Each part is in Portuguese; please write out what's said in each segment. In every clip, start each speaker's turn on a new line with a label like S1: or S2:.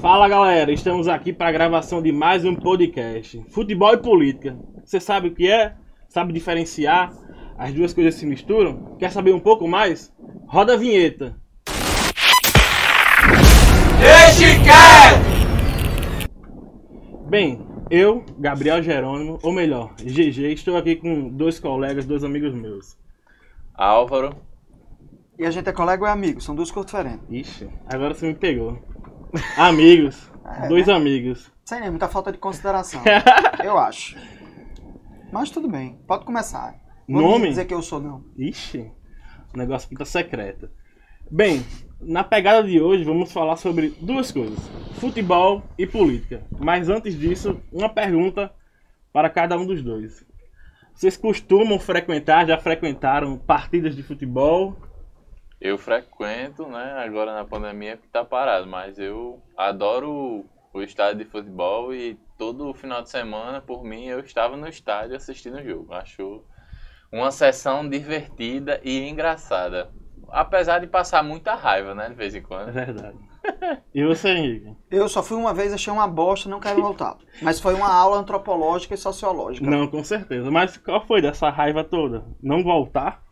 S1: Fala galera, estamos aqui para a gravação de mais um podcast. Futebol e política. Você sabe o que é? Sabe diferenciar? As duas coisas se misturam? Quer saber um pouco mais? Roda a vinheta.
S2: Deixe quieto!
S1: Bem, eu, Gabriel Jerônimo, ou melhor, GG, estou aqui com dois colegas, dois amigos meus.
S2: Álvaro.
S3: E a gente é colega ou é amigo? São duas coisas diferentes.
S1: Ixi, agora você me pegou. Amigos,
S3: É,
S1: dois
S3: né?
S1: amigos.
S3: Sem nem muita falta de consideração. eu acho. Mas tudo bem, pode começar. Vou
S1: Nome?
S3: dizer que eu sou, não.
S1: Ixi, o negócio tá secreto. Bem, na pegada de hoje vamos falar sobre duas coisas: futebol e política. Mas antes disso, uma pergunta para cada um dos dois. Vocês costumam frequentar, já frequentaram partidas de futebol?
S2: Eu frequento, né? Agora na pandemia que tá parado, mas eu adoro o estádio de futebol e todo final de semana, por mim, eu estava no estádio assistindo o jogo. Acho uma sessão divertida e engraçada. Apesar de passar muita raiva, né? De vez em
S1: É
S2: quando.
S1: verdade. E você, Henrique?
S3: Eu só fui uma vez, achei uma bosta, não quero voltar. Mas foi uma aula antropológica e sociológica.
S1: Não, com certeza. Mas qual foi dessa raiva toda? Não voltar?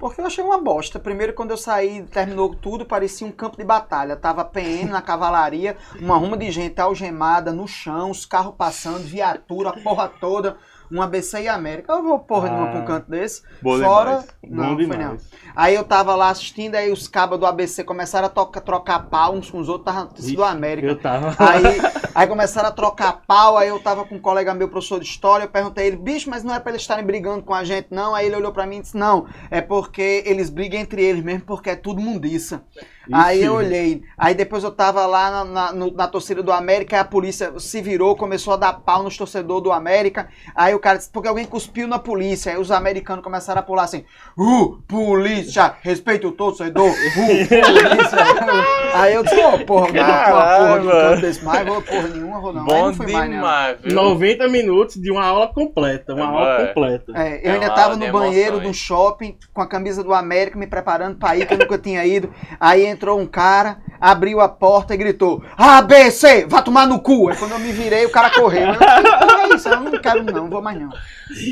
S3: Porque eu achei uma bosta. Primeiro, quando eu saí, terminou tudo, parecia um campo de batalha. Tava PM na cavalaria, uma ruma de gente algemada no chão, os carros passando, viatura, a porra toda. Um ABC e América. Eu vou porra
S1: Ah.
S3: nenhuma pra um canto desse. Fora.
S2: demais.
S3: Não,
S1: Bom
S3: foi não. Aí eu tava lá assistindo, aí os cabos do ABC começaram a toca- trocar pau uns com os outros, tava
S1: Ixi,
S3: do América.
S1: Eu tava.
S3: Aí, aí começaram a trocar pau, aí eu tava com um colega meu, professor de história, eu perguntei a ele, bicho, mas não é pra eles estarem brigando com a gente, não. Aí ele olhou pra mim e disse, não, é porque eles brigam entre eles mesmo, porque é tudo mundiça. Aí eu olhei, aí depois eu tava lá na, na, no- na torcida do América, aí a polícia se virou, começou a dar pau nos torcedores do América, aí o cara disse, porque alguém cuspiu na polícia, aí os americanos começaram a pular assim, uh, polícia, respeita o torcedor, uh, polícia. aí eu disse, ô, porra, não pra uma porra de um
S2: Caralho.
S3: canto desse mais, vou porra nenhuma, vou não. aí
S2: Bom
S3: não fui mais, não.
S2: demais, viu?
S1: 90 minutos de uma aula completa. Uma
S2: É,
S1: aula completa.
S3: É, eu
S2: É
S3: ainda tava no banheiro
S2: emoções.
S3: do shopping com a camisa do América me preparando pra ir, que eu nunca tinha ido. Aí entrou um cara, abriu a porta e gritou: ABC, vá tomar no cu. Aí quando eu me virei, o cara correu. Eu, que é isso? Eu não quero, não, vou mais não.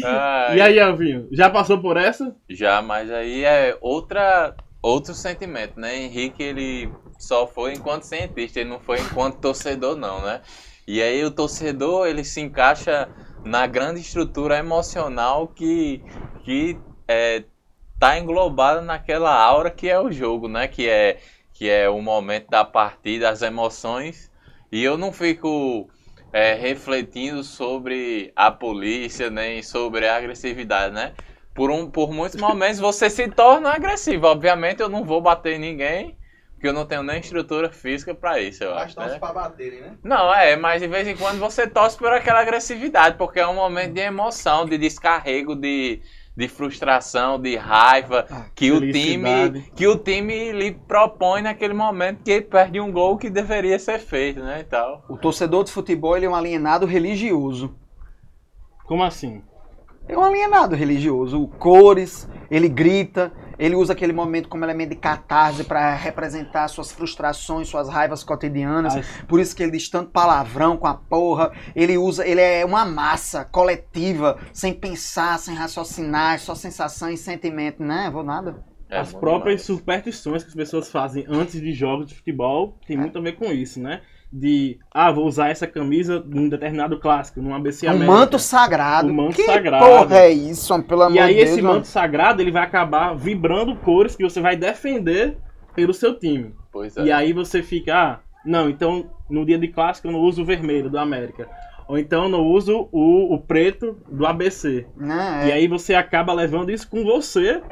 S2: Ai,
S1: E aí, Alvinho, já passou por essa?
S2: Já, mas aí é outra, outro sentimento, né? Henrique, ele só foi enquanto cientista, ele não foi enquanto torcedor, não, né? E aí o torcedor, ele se encaixa na grande estrutura emocional que, que é, tá englobada naquela aura que é o jogo, né? Que é, que é o momento da partida, as emoções. E eu não fico é, refletindo sobre a polícia, nem sobre a agressividade, né? Por, um, por muitos momentos você se torna agressivo. Obviamente eu não vou bater em ninguém, porque eu não tenho nem estrutura física pra isso, eu acho. Né?
S3: pra baterem, né?
S2: Não, é, mas de vez em quando você torce por aquela agressividade, porque é um momento de emoção, de descarrego, de, de frustração, de raiva
S3: Ah,
S2: que o time que o time lhe propõe naquele momento que ele perde um gol que deveria ser feito, né, e tal.
S3: O torcedor de futebol ele é um alienado religioso.
S1: Como assim?
S3: É um alienado religioso. O cores, ele grita, ele usa aquele momento como elemento de catarse para representar suas frustrações, suas raivas cotidianas.
S1: As-
S3: Por isso que ele diz tanto palavrão com a porra. Ele usa, ele é uma massa coletiva, sem pensar, sem raciocinar, só sensação e sentimento, né? Vou nada.
S2: É
S1: as próprias superstições que as pessoas fazem antes de jogos de futebol tem
S3: É.
S1: muito a ver com isso, né? De, ah, vou usar essa camisa num determinado clássico, num ABC
S3: um
S1: América.
S3: manto sagrado.
S1: Um manto
S3: que
S1: sagrado.
S3: porra é isso, mano? pelo amor
S1: E aí
S3: de Deus?
S1: esse
S3: mano?
S1: manto sagrado, ele vai acabar vibrando cores que você vai defender pelo seu time.
S2: Pois é.
S1: E aí você fica, ah, não, então no dia de clássico eu não uso o vermelho do América. Ou então eu não uso o, o preto do ABC.
S3: Né?
S1: E
S3: é.
S1: aí você acaba levando isso com você,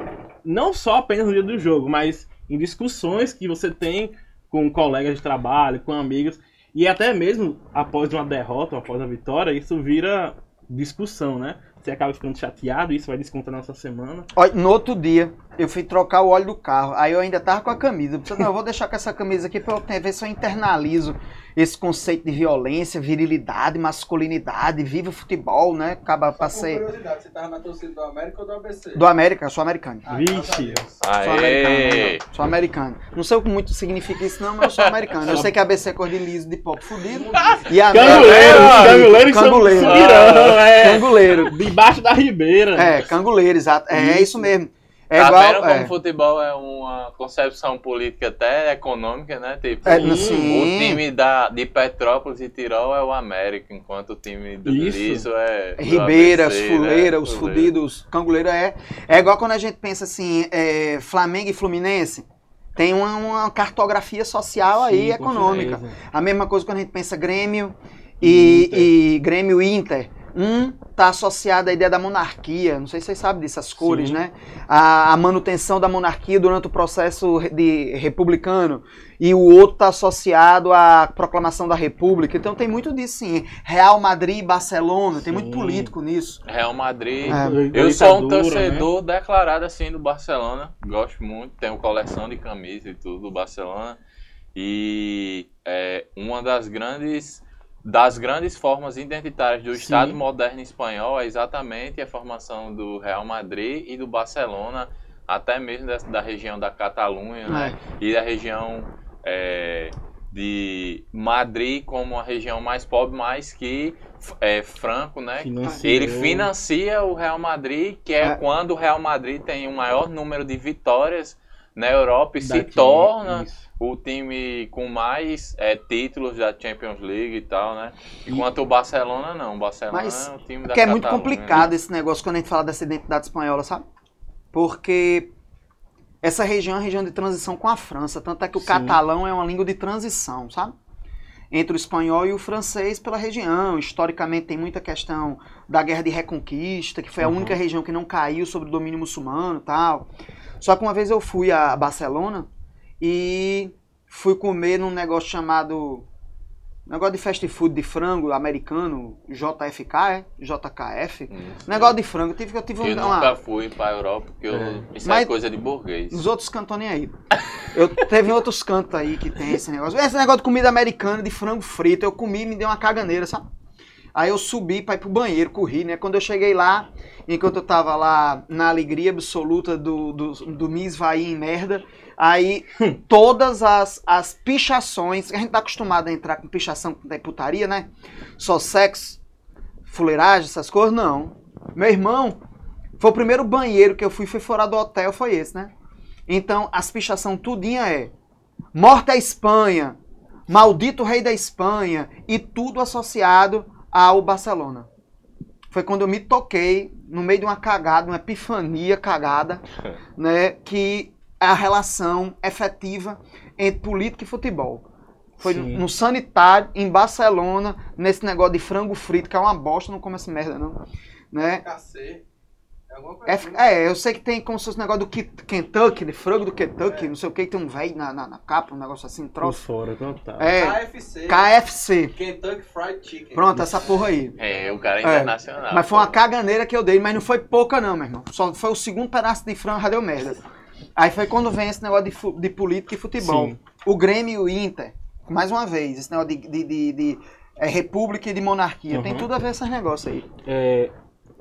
S1: não só apenas no dia do jogo, mas em discussões que você tem com colegas de trabalho, com amigos, e até mesmo após uma derrota, após a vitória, isso vira discussão, né? você acaba ficando chateado, isso vai descontar na nossa semana.
S3: No outro dia, eu fui trocar o óleo do carro. Aí eu ainda tava com a camisa. Eu pensei, não, eu vou deixar com essa camisa aqui pra eu ver se eu internalizo esse conceito de violência, virilidade, masculinidade, vive o futebol, né? Acaba ser.
S4: curiosidade, você tava na torcida do América ou do ABC?
S3: Do América, eu sou americano.
S4: Ah,
S1: Vixe.
S4: graças a Deus.
S3: Sou americano,
S2: Aê!
S3: né? sou americano. Não sei o que muito significa isso, não, mas eu sou americano. Eu sei que a ABC é cor de liso de pop fudido. E a
S1: Canguleiro,
S3: América-
S1: canguleiro e
S3: Canguleiro.
S1: Subirão, é.
S3: Canguleiro.
S1: Debaixo da ribeira.
S3: É, canguleiro, exato. É, é isso mesmo. É
S2: tá
S3: igual.
S2: vendo como
S3: é.
S2: o futebol é uma concepção política até econômica, né? Tipo,
S3: É,
S1: Sim.
S2: o time da, de Petrópolis e Tirol é o América, enquanto o time do
S1: Isso.
S2: Liso é.
S3: Ribeiras,
S2: ABC,
S3: Fuleira,
S2: né?
S3: os
S2: Fuleira.
S3: fudidos, canguleiro é. É igual quando a gente pensa assim, é, Flamengo e Fluminense. Tem uma, uma cartografia social aí
S1: Sim, com
S3: econômica.
S1: certeza.
S3: A mesma coisa quando a gente pensa Grêmio e, e Grêmio Inter. Um está associado à ideia da monarquia, não sei se vocês sabem disso, as cores,
S1: Sim.
S3: né? A, a manutenção da monarquia durante o processo de republicano. E o outro está associado à proclamação da república. Então tem muito disso, sim. Real Madrid e Barcelona, tem muito
S1: Sim.
S3: político nisso.
S2: Real Madrid.
S3: É.
S2: Eu sou um
S1: Ditadura,
S2: torcedor declarado assim do Barcelona. Gosto muito, tenho coleção de camisas e tudo do Barcelona. E é uma das grandes das grandes formas identitárias do
S1: Sim.
S2: Estado moderno espanhol é exatamente a formação do Real Madrid e do Barcelona, até mesmo da, da região da Catalunha, né? E da região é, de Madrid como a região mais pobre, mas que é, Franco, né?
S1: Financiou.
S2: Ele financia o Real Madrid, que é,
S3: É.
S2: quando o Real Madrid tem o maior número de vitórias na Europa e se
S1: Daqui,
S2: torna
S1: isso.
S2: o time com mais é, títulos da Champions League e tal, né? Enquanto o Barcelona não. O Barcelona
S3: Mas
S2: é o time da
S3: Porque é muito complicado esse negócio quando a gente fala dessa identidade espanhola, sabe? Porque essa região é uma região de transição com a França, tanto é que o
S1: Sim.
S3: catalão é uma língua de transição, sabe? Entre o espanhol e o francês pela região. Historicamente tem muita questão da guerra de reconquista, que foi a
S1: Uhum.
S3: única região que não caiu sob o domínio muçulmano tal. Só que uma vez eu fui a Barcelona e fui comer num negócio chamado negócio de fast food de frango americano, JFK, é? JKF.
S2: Isso.
S3: Negócio de frango, eu tive, eu tive
S2: Eu
S3: um,
S2: nunca
S3: uma,
S2: fui pra Europa, porque eu-
S1: É.
S2: isso
S3: Mas-
S2: é coisa de burguês.
S3: Os outros cantos nem aí. Eu teve outros cantos aí que tem esse negócio. Esse negócio de comida americana, de frango frito, eu comi e me deu uma caganeira, sabe? Aí eu subi pra ir pro banheiro, corri, né? Quando eu cheguei lá, enquanto eu tava lá na alegria absoluta do, do, do me esvair em merda, aí todas as, as pichações, a gente tá acostumado a entrar com pichação da putaria, né? Só sexo, fuleiragem, essas coisas, não. Meu irmão, foi o primeiro banheiro que eu fui, foi fora do hotel, foi esse, né? Então, as pichação tudinha é Morta a Espanha, Maldito Rei da Espanha e tudo associado ao Barcelona. Foi quando eu me toquei no meio de uma cagada, uma epifania cagada, né, que é a relação efetiva entre política e futebol. Foi
S1: Sim.
S3: no sanitário, em Barcelona, nesse negócio de frango frito, que é uma bosta, não come essa merda não. Né?
S4: KC. É alguma coisa
S3: É,
S4: assim.
S3: é, eu sei que tem como se fosse um negócio do Kentucky, de frango do Kentucky, não sei o que, tem um velho na, na, na capa, um negócio assim,
S1: Por
S3: troço.
S1: fora, total.
S3: É,
S4: KFC.
S3: KFC.
S4: Kentucky Fried Chicken.
S3: Pronto, essa porra aí.
S2: É, o cara é
S3: É,
S2: internacional.
S3: Mas foi uma caganeira que eu dei, mas não foi pouca não, meu irmão. Só foi o segundo pedaço de frango, já deu merda. Aí foi quando vem esse negócio de, de política e futebol.
S1: Sim.
S3: O Grêmio e o Inter, mais uma vez, esse negócio de, de, de- de, é, república e de monarquia. Tem
S1: Uhum.
S3: tudo a ver esses negócios aí.
S1: É,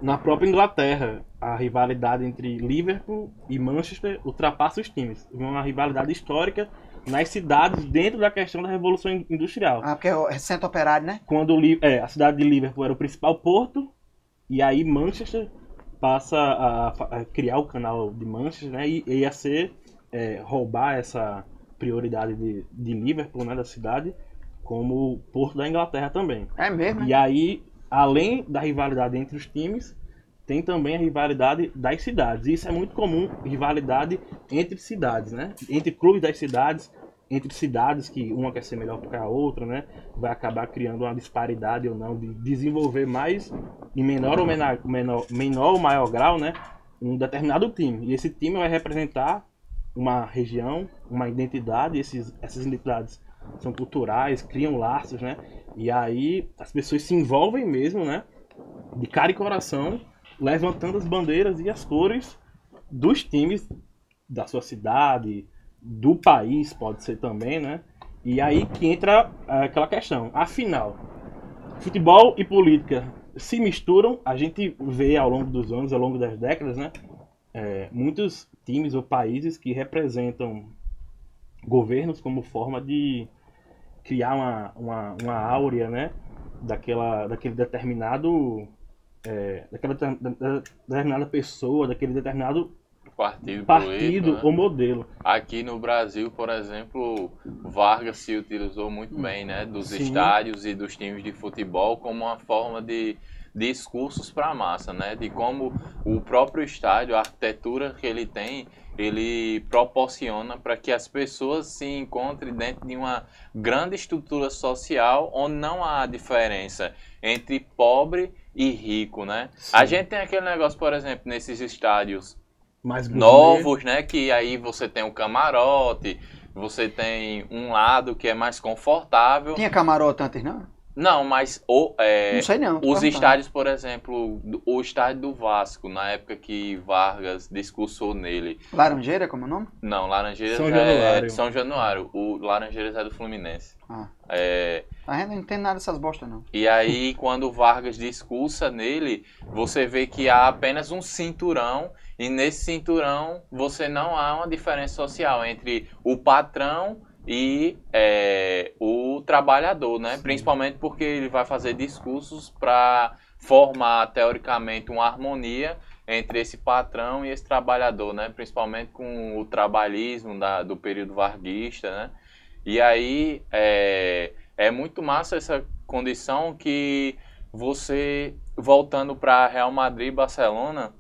S1: na própria Inglaterra, a rivalidade entre Liverpool e Manchester ultrapassa os times. Uma rivalidade histórica nas cidades dentro da questão da Revolução Industrial.
S3: Ah, porque é o é centro operário, né?
S1: Quando é, a cidade de Liverpool era o principal porto, e aí Manchester passa a, a criar o canal de Manchester, né? E e ia ser é, roubar essa prioridade de, de Liverpool, né, da cidade, como porto da Inglaterra também.
S3: É mesmo?
S1: E aí, além da rivalidade entre os times, tem também a rivalidade das cidades. Isso é muito comum, rivalidade entre cidades, né? Entre clubes das cidades, entre cidades que uma quer ser melhor que a outra, né? Vai acabar criando uma disparidade ou não de desenvolver mais em menor ou menor, menor, menor ou maior grau, né? Um determinado time. E esse time vai representar uma região, uma identidade, esses, essas identidades são culturais, criam laços, né? E aí as pessoas se envolvem mesmo, né? De cara e coração levantando as bandeiras e as cores dos times da sua cidade, do país, pode ser também, né? E aí que entra é, aquela questão. Afinal, futebol e política se misturam. A gente vê ao longo dos anos, ao longo das décadas, né? é, muitos times ou países que representam governos como forma de criar uma, uma, uma áurea, né? Daquela, daquele determinado. É, daquela deter- da- determinada pessoa, daquele determinado
S2: Partido,
S1: partido
S2: político, né?
S1: ou modelo.
S2: Aqui no Brasil, por exemplo, Vargas se utilizou muito bem, né, dos
S1: Sim.
S2: estádios e dos times de futebol como uma forma de discursos para a massa, né, de como o próprio estádio, a arquitetura que ele tem, ele proporciona para que as pessoas se encontrem dentro de uma grande estrutura social onde não há diferença entre pobre e rico, né? A gente tem aquele negócio, por exemplo, nesses estádios novos, né? Que aí você tem um camarote, você tem um lado que é mais confortável.
S3: Tinha camarote antes, não?
S2: Não, mas o, é,
S3: não sei não.
S2: os estádios, por exemplo, o estádio do Vasco, na época que Vargas discursou nele.
S3: Laranjeira, como é o nome?
S2: Não, Laranjeiras
S1: São
S2: é
S1: Januário.
S2: São Januário. O Laranjeiras é do Fluminense.
S3: Ah.
S2: É,
S3: A gente não entende nada dessas bostas, não.
S2: E aí, quando o Vargas discursa nele, você vê que há apenas um cinturão, e nesse cinturão você não há uma diferença social entre o patrão e é, o trabalhador, né? Principalmente porque ele vai fazer discursos para formar, teoricamente, uma harmonia entre esse patrão e esse trabalhador, né? Principalmente com o trabalhismo da- do período varguista, né? E aí é, é muito massa essa condição que você, voltando para Real Madrid e Barcelona,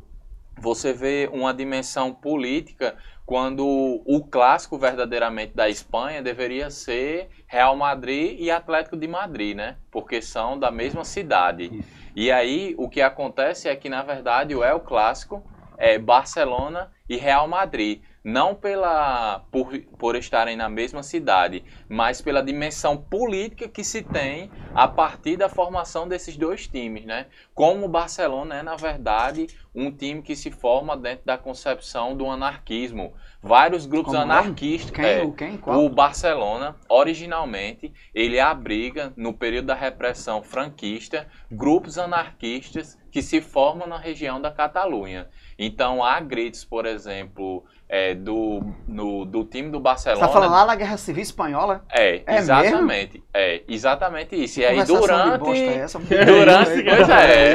S2: você vê uma dimensão política quando o clássico verdadeiramente da Espanha deveria ser Real Madrid e Atlético de Madrid, né? Porque são da mesma cidade. E aí o que acontece é que na verdade o El Clássico é Barcelona e Real Madrid, não pela por, por estarem na mesma cidade, mas pela dimensão política que se tem a partir da formação desses dois times, né? Como o Barcelona é na verdade um time que se forma dentro da concepção do anarquismo, vários grupos
S3: Como nome?
S2: anarquistas,
S3: Quem?
S2: é,
S3: o quem?
S2: O Barcelona, originalmente, ele abriga, no período da repressão franquista, grupos anarquistas que se formam na região da Catalunha. Então, há gritos, por exemplo, é, do, no- do time do
S3: Você
S2: Barcelona...
S3: tá falando lá na Guerra Civil Espanhola?
S2: É,
S3: É
S2: exatamente. É, exatamente isso. E aí, durante...
S3: é essa?
S2: Durante, pois é.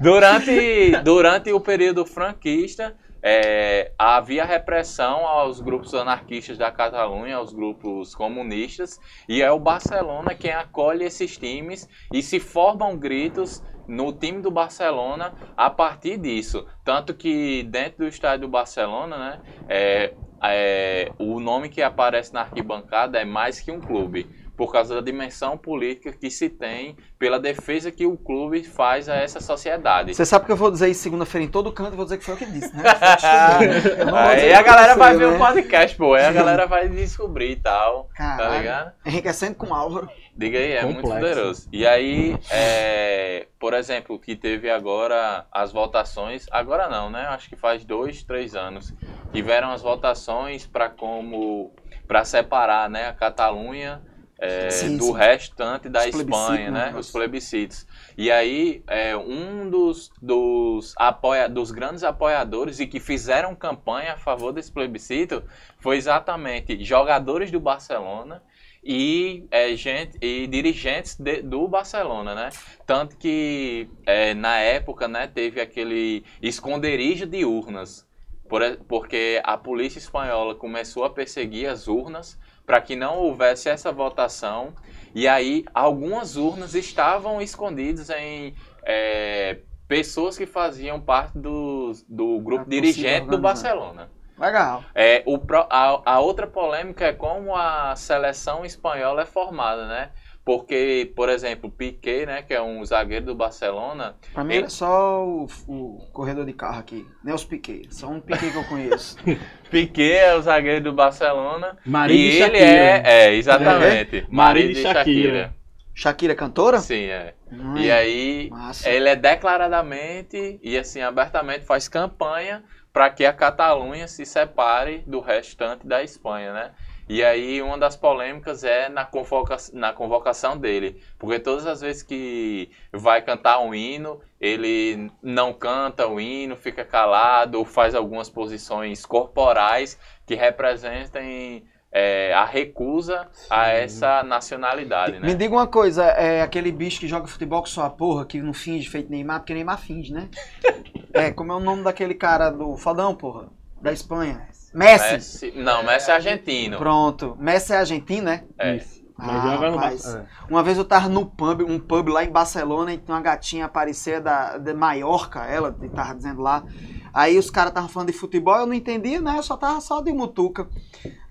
S2: Durante, durante o período franquista, é, havia repressão aos grupos anarquistas da Catalunha, aos grupos comunistas, e é o Barcelona quem acolhe esses times e se formam gritos no time do Barcelona a partir disso. Tanto que dentro do estádio do Barcelona, né, é, é, o nome que aparece na arquibancada é mais que um clube. Por causa da dimensão política que se tem pela defesa que o clube faz a essa sociedade.
S3: Você sabe que eu vou dizer isso segunda-feira em todo canto, eu vou dizer que foi eu que disse, né? Vou
S2: Aí a galera vai ver
S3: né?
S2: o podcast, pô. Aí a galera vai descobrir e tal. Tá
S3: Caralho.
S2: ligado?
S3: Enriquecendo com Álvaro.
S2: Diga aí, é muito
S1: Complexo.
S2: poderoso. E aí, é, por exemplo, que teve agora as votações, agora não, né? Acho que faz dois, três anos. Tiveram as votações para como para separar, né, a Catalunha é,
S3: Sim,
S2: do
S3: sim.
S2: restante da
S3: Os
S2: Espanha,
S3: né?
S2: né? Os plebiscitos. E aí, é, um dos, dos, apoia, dos grandes apoiadores e que fizeram campanha a favor desse plebiscito foi exatamente jogadores do Barcelona e, é, gente, e dirigentes de- do Barcelona, né? Tanto que é, na época, né, teve aquele esconderijo de urnas, por porque a polícia espanhola começou a perseguir as urnas para que não houvesse essa votação e aí algumas urnas estavam escondidas em é, pessoas que faziam parte do, do grupo
S3: A torcida
S2: dirigente do. Barcelona.
S3: Legal.
S2: É, o, a, a outra polêmica é como a seleção espanhola é formada, né? Porque, por exemplo, Piquet, né, que é um zagueiro do Barcelona,
S3: Pra mim
S2: Ele-
S3: era só o, o corredor de carro aqui. Nem os Piquet. Só um Piquet que eu conheço.
S2: Piquet é o zagueiro do Barcelona
S1: Marido
S2: e
S1: de
S2: ele
S1: Shakira.
S2: é, é, exatamente, marido de
S1: Shakira.
S2: Shakira.
S3: Shakira é cantora?
S2: Sim, é.
S3: Hum,
S2: E aí,
S3: massa.
S2: ele é declaradamente e assim abertamente faz campanha para que a Catalunha se separe do restante da Espanha, né? E aí uma das polêmicas é na, convoca na convocação dele, porque todas as vezes que vai cantar um hino, ele não canta o hino, fica calado faz algumas posições corporais que representem é, a recusa a essa nacionalidade,
S3: Me
S2: né?
S3: diga uma coisa, é aquele bicho que joga futebol com sua porra, que não finge feito Neymar, porque Neymar finge, né? é, como é o nome daquele cara do fodão, porra? Da Espanha. Messi.
S2: Messi, não, Messi é argentino.
S3: Pronto. Messi é argentino, né?
S2: É.
S1: Isso. Mas
S3: Ah, rapaz.
S1: Barça-
S3: Uma vez eu tava no pub, um pub lá em Barcelona, e uma gatinha aparecer da, de Maiorca, ela tava dizendo lá. Aí os caras estavam falando de futebol, eu não entendia, né? Eu só tava só de mutuca.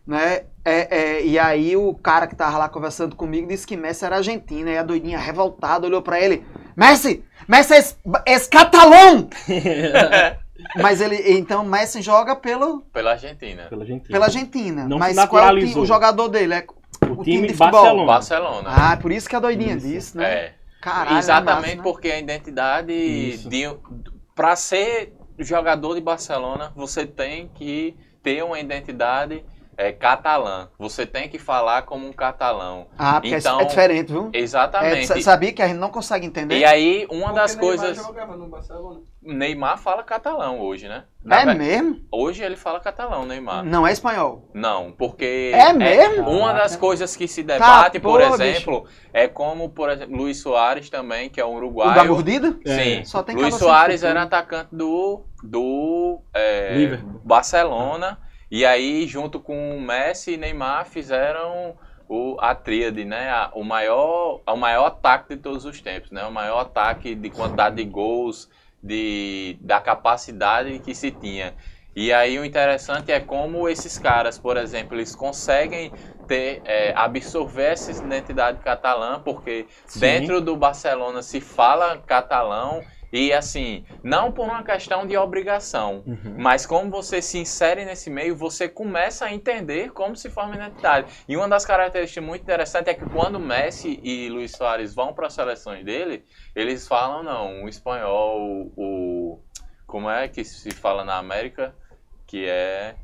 S3: Né? É, é, e aí o cara que tava lá conversando comigo disse que Messi era argentino. E a doidinha revoltada olhou pra ele: Messi! Messi é, é catalão! Mas ele, então Messi joga pelo,
S2: Pela Argentina.
S1: Pela Argentina.
S3: pela Argentina.
S1: Não
S3: mas qual é o, o jogador dele? É
S1: O,
S3: o time
S1: time,
S3: de futebol.
S1: Barcelona.
S2: Barcelona.
S3: Ah, por isso que a doidinha
S1: Isso.
S3: disse, né?
S2: É.
S3: Caralho,
S2: Exatamente
S3: é massa, né?
S2: porque a identidade
S1: Isso.
S2: de para ser jogador de Barcelona, você tem que ter uma identidade é, catalã. Você tem que falar como um catalão.
S3: Ah, porque é-
S2: Então,
S3: é diferente, viu? É,
S2: Exatamente.
S3: sa- sabia que a gente não consegue entender?
S2: e aí, uma
S4: Porque
S2: das
S4: Neymar
S2: coisas.
S4: jogava no Barcelona.
S2: Neymar fala catalão hoje, né? Na
S3: é
S2: ve-
S3: mesmo?
S2: Hoje ele fala catalão, Neymar.
S3: Não é espanhol.
S2: Não, porque.
S3: É mesmo?
S2: Uma das coisas que se debate, por
S3: porra,
S2: exemplo, é como, por exemplo, Luiz Soares também, que é um
S3: O da
S2: uruguaio.
S3: mordida?
S1: É.
S2: Sim.
S3: Só tem
S2: Luiz Soares era atacante do, do é,
S1: Liverpool.
S2: E aí, junto com o Messi e Neymar, fizeram o, a tríade, né? A- o, maior, o maior ataque de todos os tempos, né? O maior ataque de quantidade de gols, de, da capacidade que se tinha. E aí o interessante é como esses caras, por exemplo, eles conseguem ter, é, absorver essa identidade catalã, porque
S1: Sim.
S2: dentro do Barcelona se fala catalão e assim, não por uma questão de obrigação,
S1: Uhum.
S2: mas como você se insere nesse meio, você começa a entender como se forma identidade. E uma das características muito interessantes é que quando Messi e Luiz Soares vão para as seleções dele, eles falam não, o espanhol, o como é que se fala na América, que é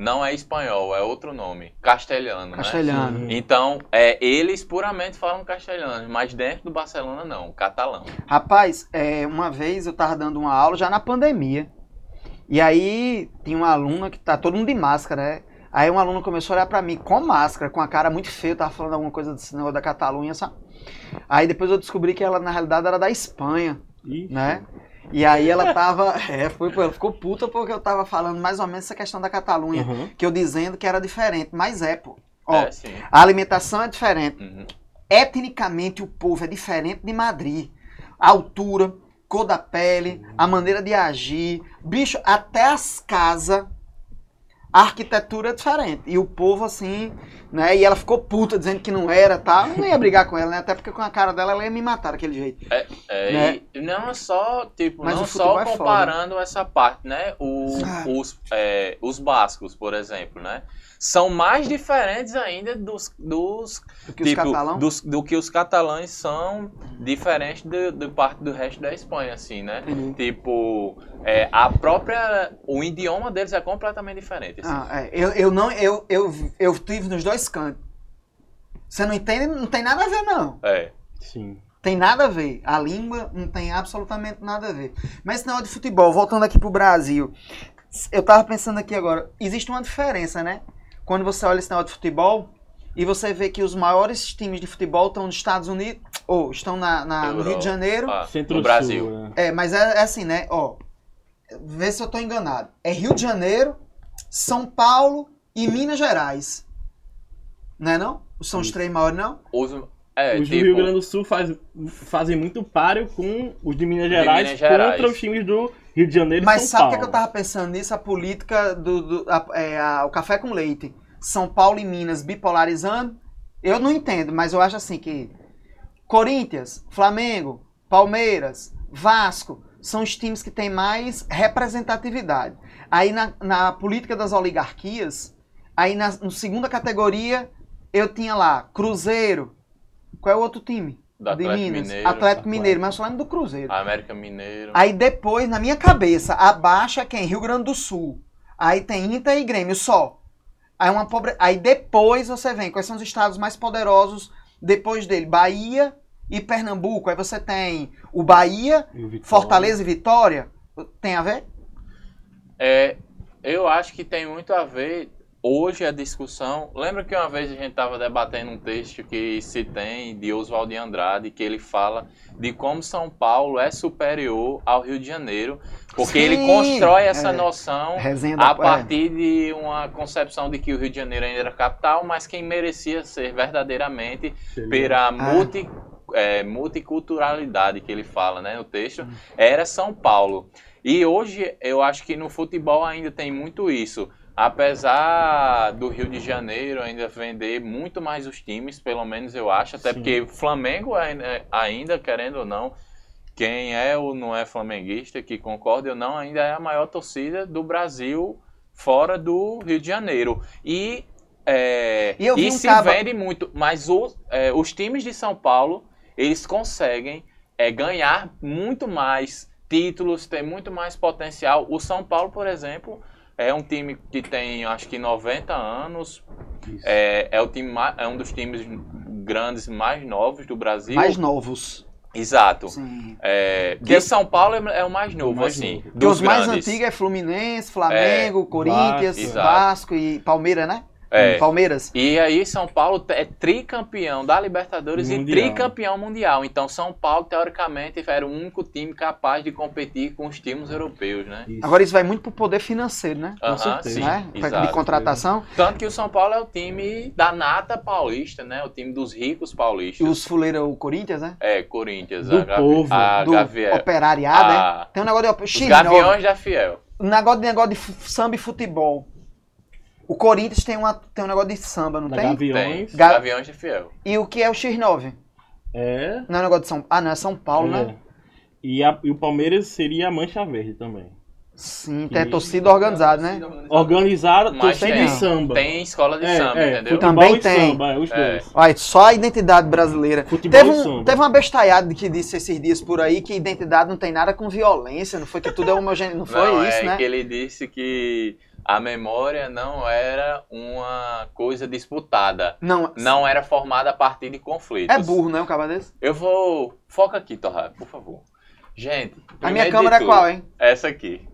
S2: não é espanhol, é outro nome, castelhano, né?
S3: Castelhano.
S1: Sim.
S2: Então, é, eles puramente falam castelhano, mas dentro do Barcelona não, catalão.
S3: Rapaz, é, uma vez eu tava dando uma aula já na pandemia. E aí tinha uma aluna que tá todo mundo de máscara, né? Aí um aluno começou a olhar pra mim com máscara, com a cara muito feia, eu tava falando alguma coisa desse negócio da Catalunha, sabe? Aí depois eu descobri que ela na realidade era da Espanha,
S1: Ixi.
S3: né? E aí ela tava, é, foi, ela ficou puta porque eu tava falando mais ou menos essa questão da Catalunha,
S1: Uhum.
S3: que eu dizendo que era diferente, mas é, pô. Ó,
S2: É, sim.
S3: a alimentação é diferente
S2: Uhum.
S3: etnicamente o povo é diferente de Madrid. A altura, cor da pele, a maneira de agir, bicho, até as casas, a arquitetura é diferente. E o povo, assim, né? E ela ficou puta dizendo que não era, tá? Eu não ia brigar com ela, né? Até porque com a cara dela ela ia me matar daquele jeito.
S2: É,
S3: Né?
S2: e não é só, tipo,
S3: Mas
S2: não só
S3: é
S2: comparando essa parte, né? O-
S3: Ah.
S2: os, é, os bascos, por exemplo, né? São mais diferentes ainda dos, dos
S3: Do que os
S2: tipo,
S3: catalão.
S2: dos- do que os catalães são diferentes do, do parte do resto da Espanha, assim, né?
S3: Entendi.
S2: Tipo, é, a própria. O idioma deles é completamente diferente. assim.
S3: Ah, é. Eu, eu não, eu, eu, eu tive nos dois cantos. Você não entende? Não tem nada a ver, não.
S2: É.
S1: Sim.
S3: Tem nada a ver. A língua não tem absolutamente nada a ver. Mas esse negócio de futebol, voltando aqui pro Brasil. Eu tava pensando aqui agora, existe uma diferença, né? Quando você olha esse negócio de futebol e você vê que os maiores times de futebol estão nos Estados Unidos, ou estão na, na- no Rio de Janeiro.
S2: Ah,
S1: Centro
S2: no Brasil.
S1: Sul, né?
S3: É, mas é, é assim, né? Ó, vê se eu tô enganado. É Rio de Janeiro, São Paulo e Minas Gerais. Não é não? São os maiores, não?
S2: Os, é,
S1: os do
S2: tipo,
S1: Rio Grande do Sul faz- fazem muito páreo com os de Minas Gerais,
S2: Minas Gerais.
S1: contra os times do Rio de Janeiro e
S3: Mas
S1: São
S3: sabe o que, é que eu tava pensando nisso? A política do, do- a- é, a- o café com leite. São Paulo e Minas bipolarizando. Eu não entendo, mas eu acho assim que Corinthians, Flamengo, Palmeiras, Vasco são os times que têm mais representatividade. Aí na, na política das oligarquias, aí na, na segunda categoria eu tinha lá Cruzeiro, Qual é o outro time?
S2: Do
S3: de
S2: Atlético
S3: Minas.
S2: Mineiro.
S3: Atlético Mineiro, mas eu só lembro do Cruzeiro.
S2: América Mineiro.
S3: Aí depois, na minha cabeça, abaixo é quem? Rio Grande do Sul. Aí tem Inter e Grêmio só. Aí, uma pobre... Aí depois você vem, quais são os estados mais poderosos depois dele? Bahia e Pernambuco. Aí você tem o Bahia,
S1: E o.
S3: Fortaleza e Vitória. Tem a ver?
S2: É, eu acho que tem muito a ver hoje a discussão. Lembra que uma vez a gente estava debatendo um texto que se tem de Oswald de Andrade, que ele fala de como São Paulo é superior ao Rio de Janeiro, porque ele
S3: Sim,
S2: constrói essa
S3: é.
S2: noção a partir de uma concepção de que o Rio de Janeiro ainda era capital, mas quem merecia ser verdadeiramente
S1: Seria-
S2: pela multi, é, multiculturalidade que ele fala né, no texto, era São Paulo. E hoje eu acho que no futebol ainda tem muito isso. Apesar do Rio de Janeiro ainda vender muito mais os times, pelo menos eu acho, até
S1: Sim.
S2: porque o Flamengo ainda, ainda, querendo ou não, quem é ou não é flamenguista, que concorda ou não, ainda é a maior torcida do Brasil fora do Rio de Janeiro. E, é,
S3: E um
S2: se vende muito, mas o- é, os times de São Paulo, eles conseguem é, ganhar muito mais títulos, tem muito mais potencial. O São Paulo, por exemplo, é um time que tem acho que 90 anos, é, é, o time, é um dos times grandes mais novos do Brasil.
S3: Mais novos.
S2: Exato.
S3: Sim.
S2: É, de São Paulo é, é o mais novo,
S1: mais
S2: assim.
S1: novo.
S2: Dos
S3: os mais
S2: grandes.
S3: antigos é Fluminense, Flamengo, Corinthians,
S1: Vasco.
S3: Vasco e Palmeiras, né?
S2: É.
S3: Palmeiras.
S2: E aí São Paulo é tricampeão da Libertadores
S1: Mundial.
S2: e tricampeão mundial. Então São Paulo, teoricamente, era o único time capaz de competir com os times europeus, né?
S1: Isso.
S3: Agora isso vai muito pro poder financeiro, né?
S2: Aham,
S1: certeza.
S2: sim,
S3: né? De
S2: exato.
S3: contratação.
S2: Tanto que o São Paulo é o time da nata paulista, né? O time dos ricos
S3: E
S2: paulistas.
S3: os fuleiros, o Corinthians, né?
S2: É, Corinthians,
S1: Do
S2: a,
S1: povo,
S2: a
S3: Do
S2: Gaviel.
S3: operariado, né?
S2: a-
S3: Tem um negócio de
S2: Os
S3: X9,
S2: Gaviões da Fiel.
S3: um negócio de negócio de samba e futebol. O Corinthians tem, uma, tem um negócio de samba, não
S1: Da
S3: tem?
S1: Gaviões.
S2: Tem.
S3: Ga-
S2: Gaviões da Fiel.
S3: E o que é o X9?
S1: É.
S3: Não é um negócio de São Ah, não, é São Paulo,
S1: é.
S3: né?
S1: E, a- e o Palmeiras seria a Mancha Verde também.
S3: Sim, tem
S1: E-
S3: torcida organizada, né?
S1: Organizada,
S2: Mas
S1: torcida
S2: tem,
S1: de samba.
S2: tem escola de
S1: é,
S2: samba,
S1: é,
S2: entendeu?
S3: Também tem.
S1: samba, é, os
S2: É.
S1: dois.
S3: Olha, só a identidade brasileira.
S1: Futebol
S3: Teve,
S1: e
S3: um,
S1: samba.
S3: teve uma bestalhada que disse esses dias por aí que identidade não tem nada com violência, não foi que tudo é homogêneo, não foi
S2: não,
S3: isso,
S2: é
S3: né?
S2: que ele disse que a memória não era uma coisa disputada.
S3: Não,
S2: Não era formada a partir de conflitos.
S3: é burro, né, um cara desse?
S2: Eu vou. Foca aqui, Torra, por favor. Gente.
S3: A minha câmera é
S2: tudo-
S3: qual, hein?
S2: Essa aqui.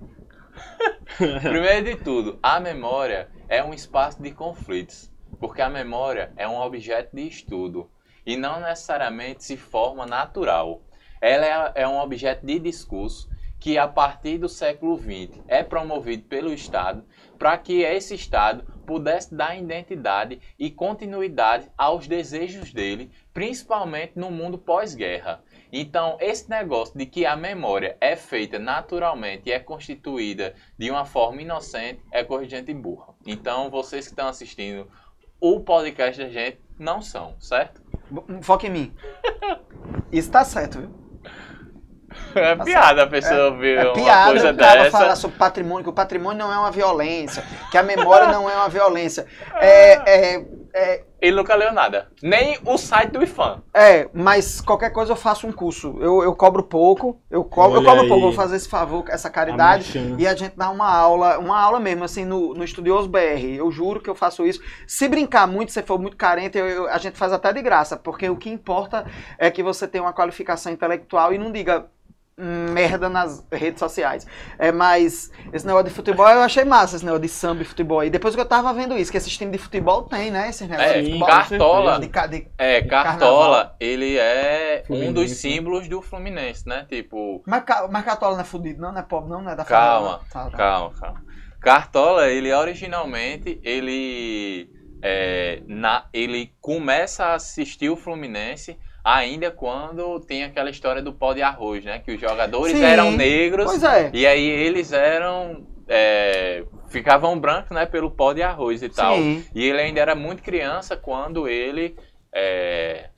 S2: Primeiro de tudo, a memória é um espaço de conflitos. Porque a memória é um objeto de estudo. E não necessariamente se forma natural. Ela é, é um objeto de discurso que, a partir do século XX, é promovido pelo Estado para que esse Estado pudesse dar identidade e continuidade aos desejos dele, principalmente no mundo pós-guerra. Então, esse negócio de que a memória é feita naturalmente e é constituída de uma forma inocente é coisa de gente burra. Então, vocês que estão assistindo o podcast da gente não são, certo?
S3: Foca em mim. Isso tá certo, viu?
S2: É piada a pessoa ouvir
S3: É
S2: uma
S3: piada
S2: coisa
S3: o cara
S2: dessa.
S3: falar sobre patrimônio, que o patrimônio não é uma violência, que a memória não é uma violência. É, é, é,
S2: Ele nunca leu nada. Nem o site do IFAM.
S3: é, mas qualquer coisa eu faço um curso. Eu, eu cobro pouco, eu cobro, eu cobro
S1: aí.
S3: pouco, vou fazer esse favor, essa caridade.
S1: merchan.
S3: E a gente dá uma aula, uma aula mesmo, assim, no, no Estudioso BR. Eu juro que eu faço isso. Se brincar muito, se for muito carente, eu- eu- a gente faz até de graça. Porque o que importa é que você tenha uma qualificação intelectual e não diga merda nas redes sociais. É, mas esse negócio de futebol eu achei massa, esse negócio de samba e futebol. E depois que eu tava vendo isso, que esses times de futebol tem, né? Esse negócio
S2: É,
S3: de futebol.
S2: Cartola.
S3: De, de-
S2: É,
S3: de
S2: Cartola, ele é um dos
S1: Fluminense.
S2: símbolos do Fluminense, né? Tipo,
S3: Mas, mas Cartola não é fudido, não? Não é pobre, não? Não é da
S2: Calma,
S3: não? Tá, tá.
S2: Calma, calma. Cartola, ele originalmente, ele, é, na, ele começa a assistir o Fluminense ainda quando tem aquela história do pó de arroz, né? Que os jogadores
S3: Sim.
S2: eram negros
S3: Pois é.
S2: e aí eles eram... é, ficavam brancos, né? Pelo pó de arroz e tal.
S3: Sim.
S2: E ele ainda era muito criança quando ele é,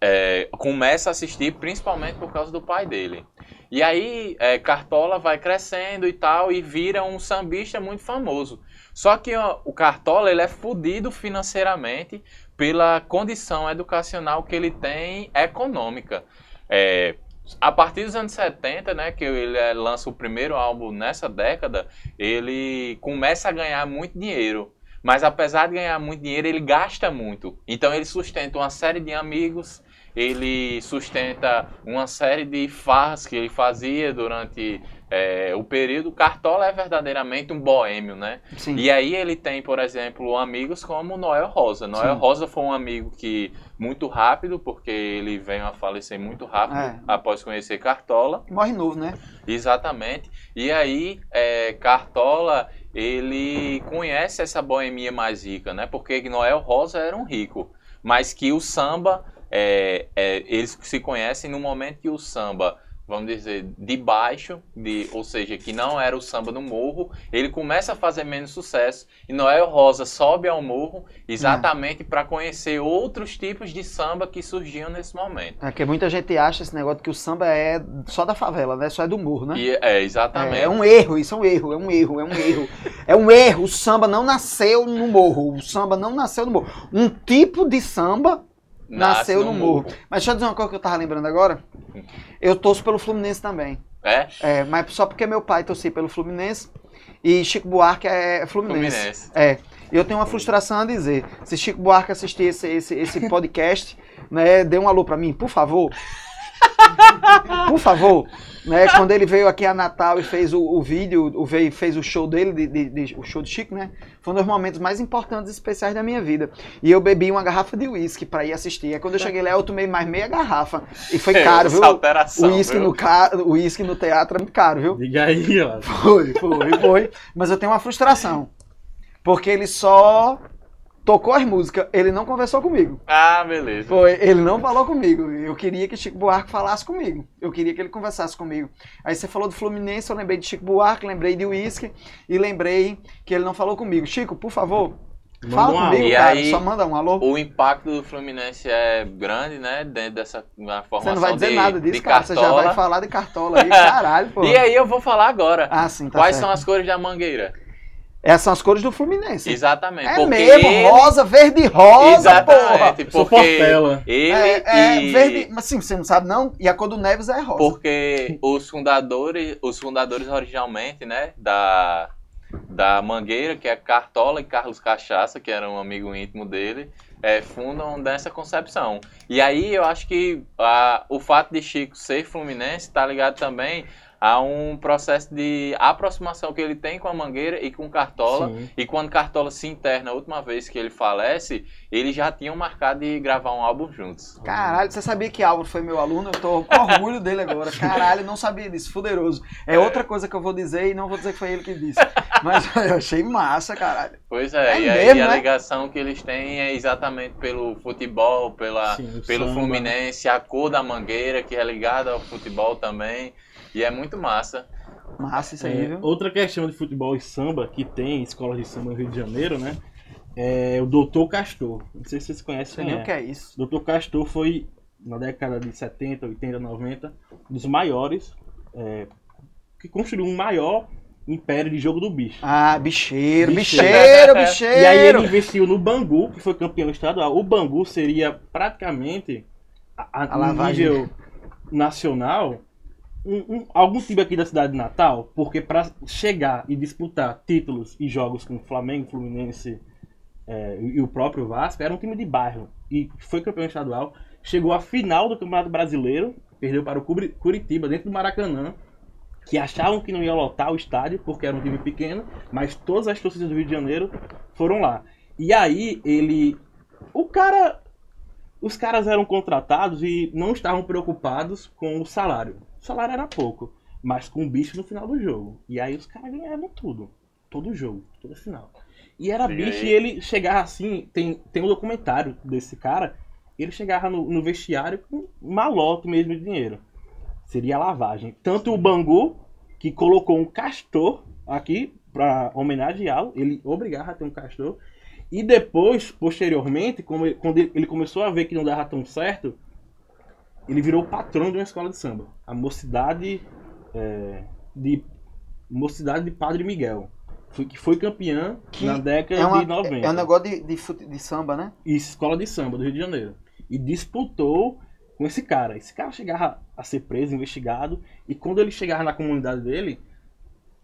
S2: é, começa a assistir, principalmente por causa do pai dele. E aí é, Cartola vai crescendo e tal e vira um sambista muito famoso. Só que ó, o Cartola ele é fudido financeiramente pela condição educacional que ele tem econômica. É, a partir dos anos 70, né, que ele eh, lança o primeiro álbum nessa década, ele começa a ganhar muito dinheiro. Mas apesar de ganhar muito dinheiro, ele gasta muito. Então ele sustenta uma série de amigos, ele sustenta uma série de farras que ele fazia durante é, o período. Cartola é verdadeiramente um boêmio, né?
S3: Sim.
S2: E aí ele tem, por exemplo, amigos como Noel Rosa. Noel
S3: Sim.
S2: Rosa foi um amigo que, muito rápido, porque ele veio a falecer muito rápido
S3: É.
S2: após conhecer Cartola.
S3: Morre novo, né?
S2: Exatamente. E aí, é, Cartola, ele conhece essa boemia mais rica, né? Porque Noel Rosa era um rico, mas que o samba, é, é, eles se conhecem no momento que o samba, vamos dizer, de baixo, de, ou seja, que não era o samba no morro, ele começa a fazer menos sucesso e Noel Rosa sobe ao morro exatamente para conhecer outros tipos de samba que surgiam nesse momento.
S3: É que muita gente acha esse negócio que o samba é só da favela, né? Só é do morro, né?
S2: E, é, exatamente.
S3: É, é um erro, isso é um erro, é um erro, é um erro. É um erro. O samba não nasceu no morro. O samba não nasceu no morro. Um tipo de samba
S2: Nasce
S3: nasceu no morro. Mas deixa eu dizer uma coisa que eu tava lembrando agora. Eu torço pelo Fluminense também.
S2: É?
S3: É, mas só porque meu pai torcia pelo Fluminense e Chico Buarque é Fluminense.
S2: Fluminense.
S3: É. E eu tenho uma frustração a dizer. Se Chico Buarque assistir esse, esse, esse podcast, né, dê um alô pra mim, por favor. Por favor. Né, quando ele veio aqui a Natal e fez o, o vídeo, o, veio, fez o show dele, de, de- de- o show de Chico, né? Foi um dos momentos mais importantes e especiais da minha vida. E eu bebi uma garrafa de uísque pra ir assistir. Aí quando eu cheguei lá, eu tomei mais meia garrafa. E foi caro,
S2: Essa
S3: viu?
S2: alteração,
S3: O uísque no, ca... o uísque no teatro é muito caro, viu?
S1: Diga aí, ó.
S3: Foi, foi, foi. Mas eu tenho uma frustração. Porque ele só tocou as músicas, ele não conversou comigo.
S2: Ah, beleza.
S3: Foi, ele não falou comigo. Eu queria que Chico Buarque falasse comigo. Eu queria que ele conversasse comigo. Aí você falou do Fluminense, eu lembrei de Chico Buarque, lembrei de Whisky e lembrei que ele não falou comigo. Chico, por favor,
S1: Manda
S3: fala
S1: um
S3: comigo.
S2: E
S3: cara.
S2: aí-
S3: Só manda um alô.
S2: O impacto do Fluminense é grande, né? Dentro dessa na
S3: Você
S2: formação
S3: não vai dizer
S2: de,
S3: nada disso, cara. Você já
S2: Cartola.
S3: vai falar de cartola aí, caralho, pô.
S2: E aí eu vou falar agora.
S3: Ah, sim, tá
S2: Quais
S3: certo.
S2: são as cores da mangueira?
S3: Essas são as cores do Fluminense.
S2: Exatamente.
S3: É
S2: porque
S3: mesmo,
S2: ele-
S3: rosa, verde e rosa, porra.
S2: Exatamente.
S1: Sou
S2: Porque
S1: Portela.
S2: ele
S3: É, é
S2: e...
S3: verde, mas sim, você não sabe não? E a cor do Neves é rosa.
S2: Porque os fundadores, os fundadores originalmente, né, da, da Mangueira, que é Cartola e Carlos Cachaça, que era um amigo íntimo dele, é, fundam dessa concepção. E aí eu acho que a, o fato de Chico ser fluminense está ligado também a um processo de aproximação que ele tem com a Mangueira e com Cartola.
S1: Sim.
S2: E quando Cartola se interna, a última vez que ele falece, eles já tinham marcado de gravar um álbum juntos.
S3: Caralho, você sabia que Álvaro foi meu aluno? Eu tô com orgulho dele agora. Caralho, não sabia disso, fuderoso. É outra coisa que eu vou dizer e não vou dizer que foi ele que disse. Mas eu achei massa, caralho.
S2: Pois é,
S3: É
S2: e aí
S3: mesmo,
S2: a
S3: né?
S2: ligação que eles têm é exatamente pelo futebol, pela,
S1: Sim,
S2: pelo
S1: samba.
S2: Fluminense, a cor da mangueira, que é ligada ao futebol também. E é muito massa.
S3: Massa isso aí,
S1: É,
S3: viu?
S1: outra questão de futebol e samba que tem escolas de samba no Rio de Janeiro, né? É o Doutor Castor. Não sei se vocês
S3: Não
S1: conhecem
S3: sei nem
S1: quem
S3: o que
S1: é.
S3: é isso.
S1: Doutor Castor foi, na década de 70, 80, 90, um dos maiores é, que construiu um maior império de jogo do bicho.
S3: Ah, bicheiro,
S1: Bicheiro.
S3: bicheiro, bicheiro.
S1: E aí ele investiu no Bangu, que foi campeão estadual. O Bangu seria praticamente, a, a,
S3: A
S1: nível nacional, um- um- algum time aqui da cidade de Natal, porque para chegar e disputar títulos e jogos com Flamengo, Fluminense é, e, o próprio Vasco, era um time de bairro. E foi campeão estadual, chegou à final do Campeonato Brasileiro, perdeu para o Curi- Curitiba, dentro do Maracanã, que achavam que não ia lotar o estádio, porque era um time pequeno, mas todas as torcidas do Rio de Janeiro foram lá. E aí ele. O cara. Os caras eram contratados e não estavam preocupados com o salário. O salário era pouco, mas com o bicho no final do jogo. E aí os caras ganhavam tudo. Todo jogo, toda final. E era
S2: E
S1: bicho
S2: aí?
S1: e ele chegava assim. Tem, tem um documentário desse cara. Ele chegava no, no vestiário com malote mesmo de dinheiro. Seria lavagem. Tanto o Bangu, que colocou um castor aqui para homenageá-lo, ele obrigava a ter um castor. E depois, posteriormente, como ele- quando ele começou a ver que não dava tão certo, ele virou o patrão de uma escola de samba. A mocidade é, de mocidade de Padre Miguel. foi, que foi campeã
S3: Que
S1: na década
S3: É, uma-
S1: de 90.
S3: é um negócio de, de, de samba, né?
S1: Isso, escola de samba do Rio de Janeiro. E disputou com esse cara. Esse cara chegava a ser preso, investigado, e quando ele chegava na comunidade dele,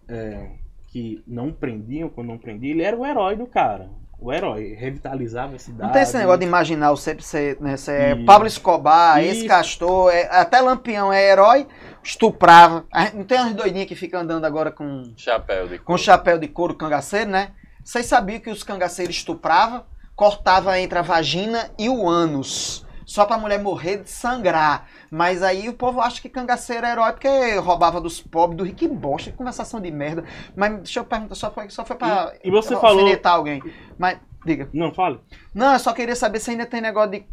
S1: é, que não prendiam, quando não prendiam, ele era o herói do cara. O herói, revitalizava a cidade.
S3: Não tem esse negócio de imaginar o sempre ser, né, ser
S1: Isso.
S3: Pablo Escobar, esse. Castor, é- até Lampião é herói, estuprava. Não tem umas doidinhas que ficam andando agora com,
S2: Chapéu de
S3: com chapéu de couro cangaceiro, né? Vocês sabiam que os cangaceiros estupravam, cortava entre a vagina e o ânus. Só pra mulher morrer de sangrar. Mas aí o povo acha que cangaceiro é herói porque roubava dos pobres, do rico. Que bosta, que conversação de merda. Mas deixa eu perguntar, só foi, só foi pra
S1: E- e você falou-
S3: alguém. Mas, diga.
S1: Não, fale.
S3: Não, eu só queria saber se ainda tem negócio de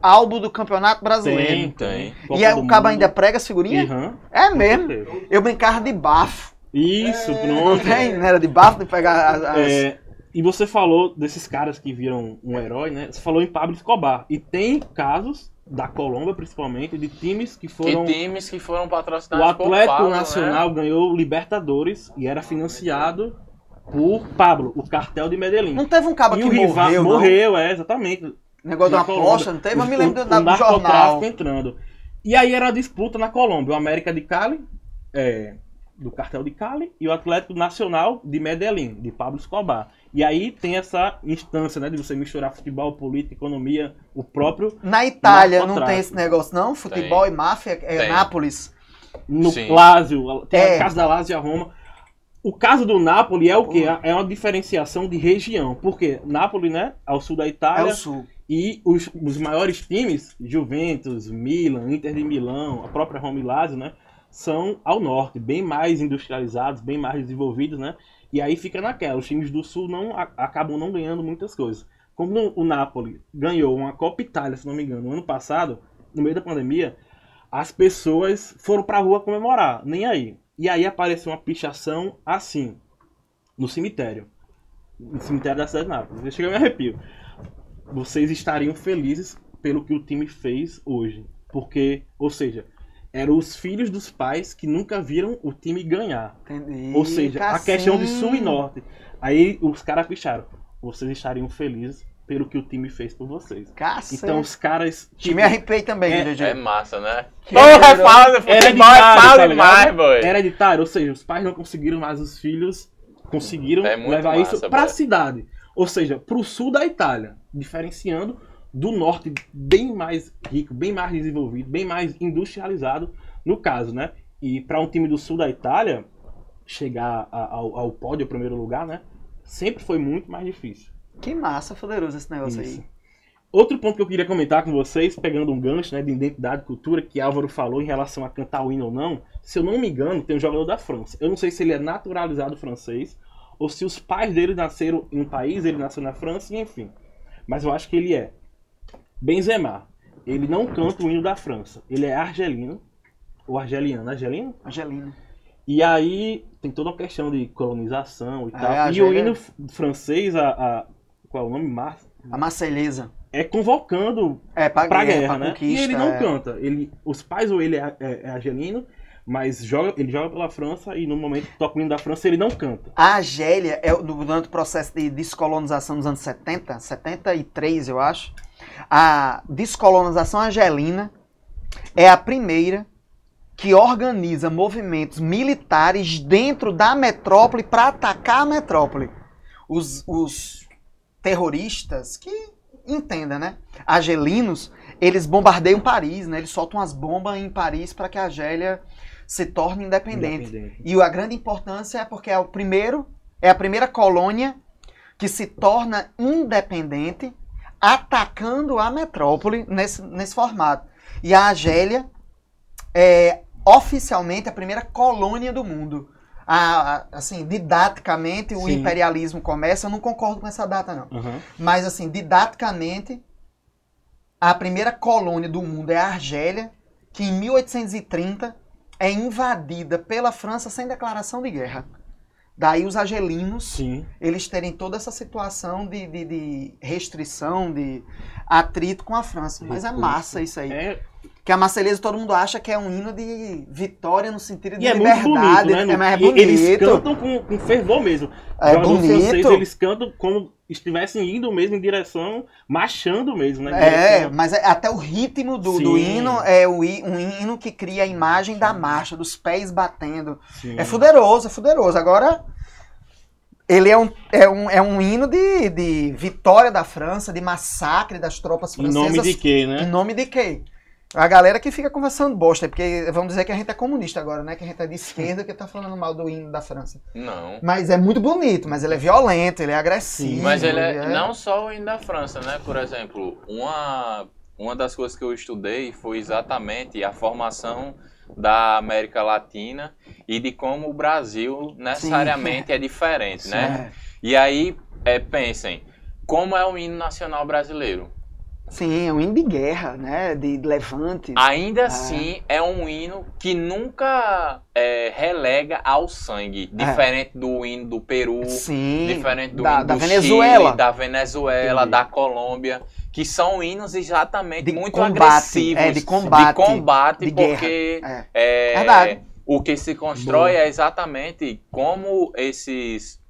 S3: álbum do Campeonato Brasileiro.
S1: Tem,
S2: tem.
S1: Copa
S3: E aí
S1: do
S3: o cabo ainda prega as figurinhas?
S1: Aham,
S3: É mesmo. Eu brincava de bafo.
S1: Isso,
S3: Não
S1: pronto.
S3: tem? Não era de bafo de pegar as. as-
S1: É, e você falou desses caras que viram um herói, né? Você falou em Pablo Escobar. E tem casos, da Colômbia principalmente, de times que foram.
S2: E times que foram
S1: O
S2: patrocinados por
S1: Atlético
S2: Pablo, né?
S1: Nacional ganhou Libertadores e era financiado por Pablo, o cartel de Medellín.
S3: Não teve um cabo
S1: e
S3: que
S1: o rival
S3: morreu, não?
S1: morreu, é, exatamente.
S3: Negócio de
S1: Na
S3: uma
S1: Colômbia.
S3: aposta, não teve? Eu me
S1: O-
S3: lembro
S1: o
S3: do, da- do jornal.
S1: entrando. E aí era a disputa na Colômbia, o América de Cali, é, do cartel de Cali, e o Atlético Nacional de Medellín, de Pablo Escobar. E aí tem essa instância, né, de você misturar futebol, política, economia, o próprio
S3: Na Itália não tem esse negócio, não? Futebol e máfia, é
S2: Tem.
S3: Nápoles.
S1: no
S2: Sim.
S1: Lazio, tem
S3: É.
S1: a casa da Lazio e a Roma. O caso do Napoli é o quê? É uma diferenciação de região. Porque Napoli, né, ao sul da
S3: É
S1: Itália,
S3: o sul.
S1: E os, os maiores times, Juventus, Milan, Inter de Milão, a própria Roma e Lazio, né? São ao norte, bem mais industrializados, bem mais desenvolvidos, né? E aí fica naquela, os times do sul não a- acabam não ganhando muitas coisas. Como no- o Napoli ganhou uma Copa Itália, se não me engano, no ano passado, no meio da pandemia, as pessoas foram pra rua comemorar, nem aí. E aí apareceu uma pichação assim, no cemitério. No cemitério da cidade de Nápoles. Cheguei a me arrepio vocês estariam felizes pelo que o time fez hoje. Porque, ou seja, eram os filhos dos pais que nunca viram o time ganhar.
S3: Entendi.
S1: ou seja, a questão de sul e norte. Aí os caras picharam. Vocês estariam felizes pelo que o time fez por vocês.
S3: Cacete.
S1: Então os caras.
S3: Te me arrepiei também,
S1: É-
S3: GG.
S2: É massa, né?
S3: Que
S2: Porra,
S3: loucura.
S2: fala futebol, é
S1: Hereditário,
S2: fala
S1: tá
S2: demais, boy.
S1: hereditário, ou seja, os pais não conseguiram, mas os filhos conseguiram
S2: É
S1: levar
S2: massa,
S1: isso para a
S2: boy.
S1: cidade. Ou seja, para o sul da Itália, diferenciando do norte bem mais rico, bem mais desenvolvido, bem mais industrializado, no caso, né? E para um time do sul da Itália chegar ao, ao pódio, ao primeiro lugar, né? Sempre foi muito mais difícil.
S3: Que massa, poderoso esse negócio
S1: Isso.
S3: aí.
S1: Outro ponto que eu queria comentar com vocês, pegando um gancho né, de identidade e cultura, que Álvaro falou em relação a cantar o hino ou não, se eu não me engano, tem um jogador da França. Eu não sei se ele é naturalizado francês, ou se os pais dele nasceram em um país, ele nasceu na França, enfim. Mas eu acho que ele é. Benzema. Ele não canta o hino da França. Ele é argelino, ou argeliano, argelino?
S3: Angelina.
S1: E aí tem toda uma questão de colonização e
S3: Ah,
S1: tal.
S3: é,
S1: e o hino francês, a, a- qual é o nome? Mar
S3: A Marselhesa.
S1: é convocando
S3: É, pra,
S1: pra
S3: guerra,
S1: guerra,
S3: pra
S1: né? E ele não
S3: é.
S1: canta. Ele, os pais ou ele é, é, é argelino, mas joga, ele joga pela França e no momento que toca o hino da França ele não canta.
S3: A Argélia, é, durante o processo de descolonização dos anos 70, 73 eu acho, a descolonização argelina é a primeira que organiza movimentos militares dentro da metrópole para atacar a metrópole. Os, os terroristas, que entenda, né? Argelinos, eles bombardeiam Paris, né? Eles soltam as bombas em Paris para que a Argélia se torne independente.
S1: Independente.
S3: E a grande importância é porque é o primeiro, é a primeira colônia que se torna independente, atacando a metrópole nesse, nesse formato. E a Argélia é oficialmente a primeira colônia do mundo. A- a- assim, didaticamente, o
S1: Sim.
S3: imperialismo começa. Eu não concordo com essa data, não.
S1: Aham.
S3: Mas, assim, didaticamente, a primeira colônia do mundo é a Argélia, que em 1830 é invadida pela França sem declaração de guerra. Daí os argelinos,
S1: Sim.
S3: eles terem toda essa situação de, de- de restrição, de atrito com a França. Mas é massa isso aí.
S1: É,
S3: Que a Marselhesa todo mundo acha que é um hino de vitória no sentido de
S1: E é muito
S3: liberdade.
S1: bonito, né?
S3: É, é
S1: E Eles
S3: bonito.
S1: cantam com, com fervor mesmo.
S3: É
S1: Jogos
S3: bonito.
S1: eles cantam como estivessem indo mesmo em direção, marchando mesmo, né? Em
S3: É,
S1: direção-
S3: mas é- até o ritmo do, do hino é um hino que cria a imagem da marcha, dos pés batendo.
S1: Sim.
S3: É fuderoso, é fuderoso. Agora, ele é um, é um, é um hino de, de vitória da França, de massacre das tropas
S1: Em
S3: francesas.
S1: nome de quê,
S3: Em
S1: né?
S3: nome de quem? A galera que fica conversando bosta, porque vamos dizer que a gente é comunista agora, né? Que a gente é de esquerda que tá falando mal do hino da França.
S2: Não.
S3: Mas é muito bonito, mas ele é violento, ele é agressivo.
S1: Sim,
S2: Mas ele é não só o hino da França, né? Por exemplo, uma, uma das coisas que eu estudei foi exatamente a formação da América Latina e de como o Brasil necessariamente é diferente, né?
S3: É.
S2: E aí, é, pensem, como é o hino nacional brasileiro?
S3: Sim, é um hino de guerra, né? De levante.
S2: Ainda assim, é um hino que nunca é, relega ao sangue, diferente do hino do Peru,
S3: Sim.
S2: diferente do
S3: da,
S2: hino
S3: da
S2: do
S3: Venezuela.
S2: Chile, da Venezuela, da Colômbia, que são hinos exatamente
S3: De
S2: muito
S3: combate,
S2: agressivos,
S3: é, de combate,
S2: de combate,
S3: de
S2: porque
S3: É.
S2: é,
S3: Verdade.
S2: o que se constrói
S1: Boa.
S2: é exatamente como esses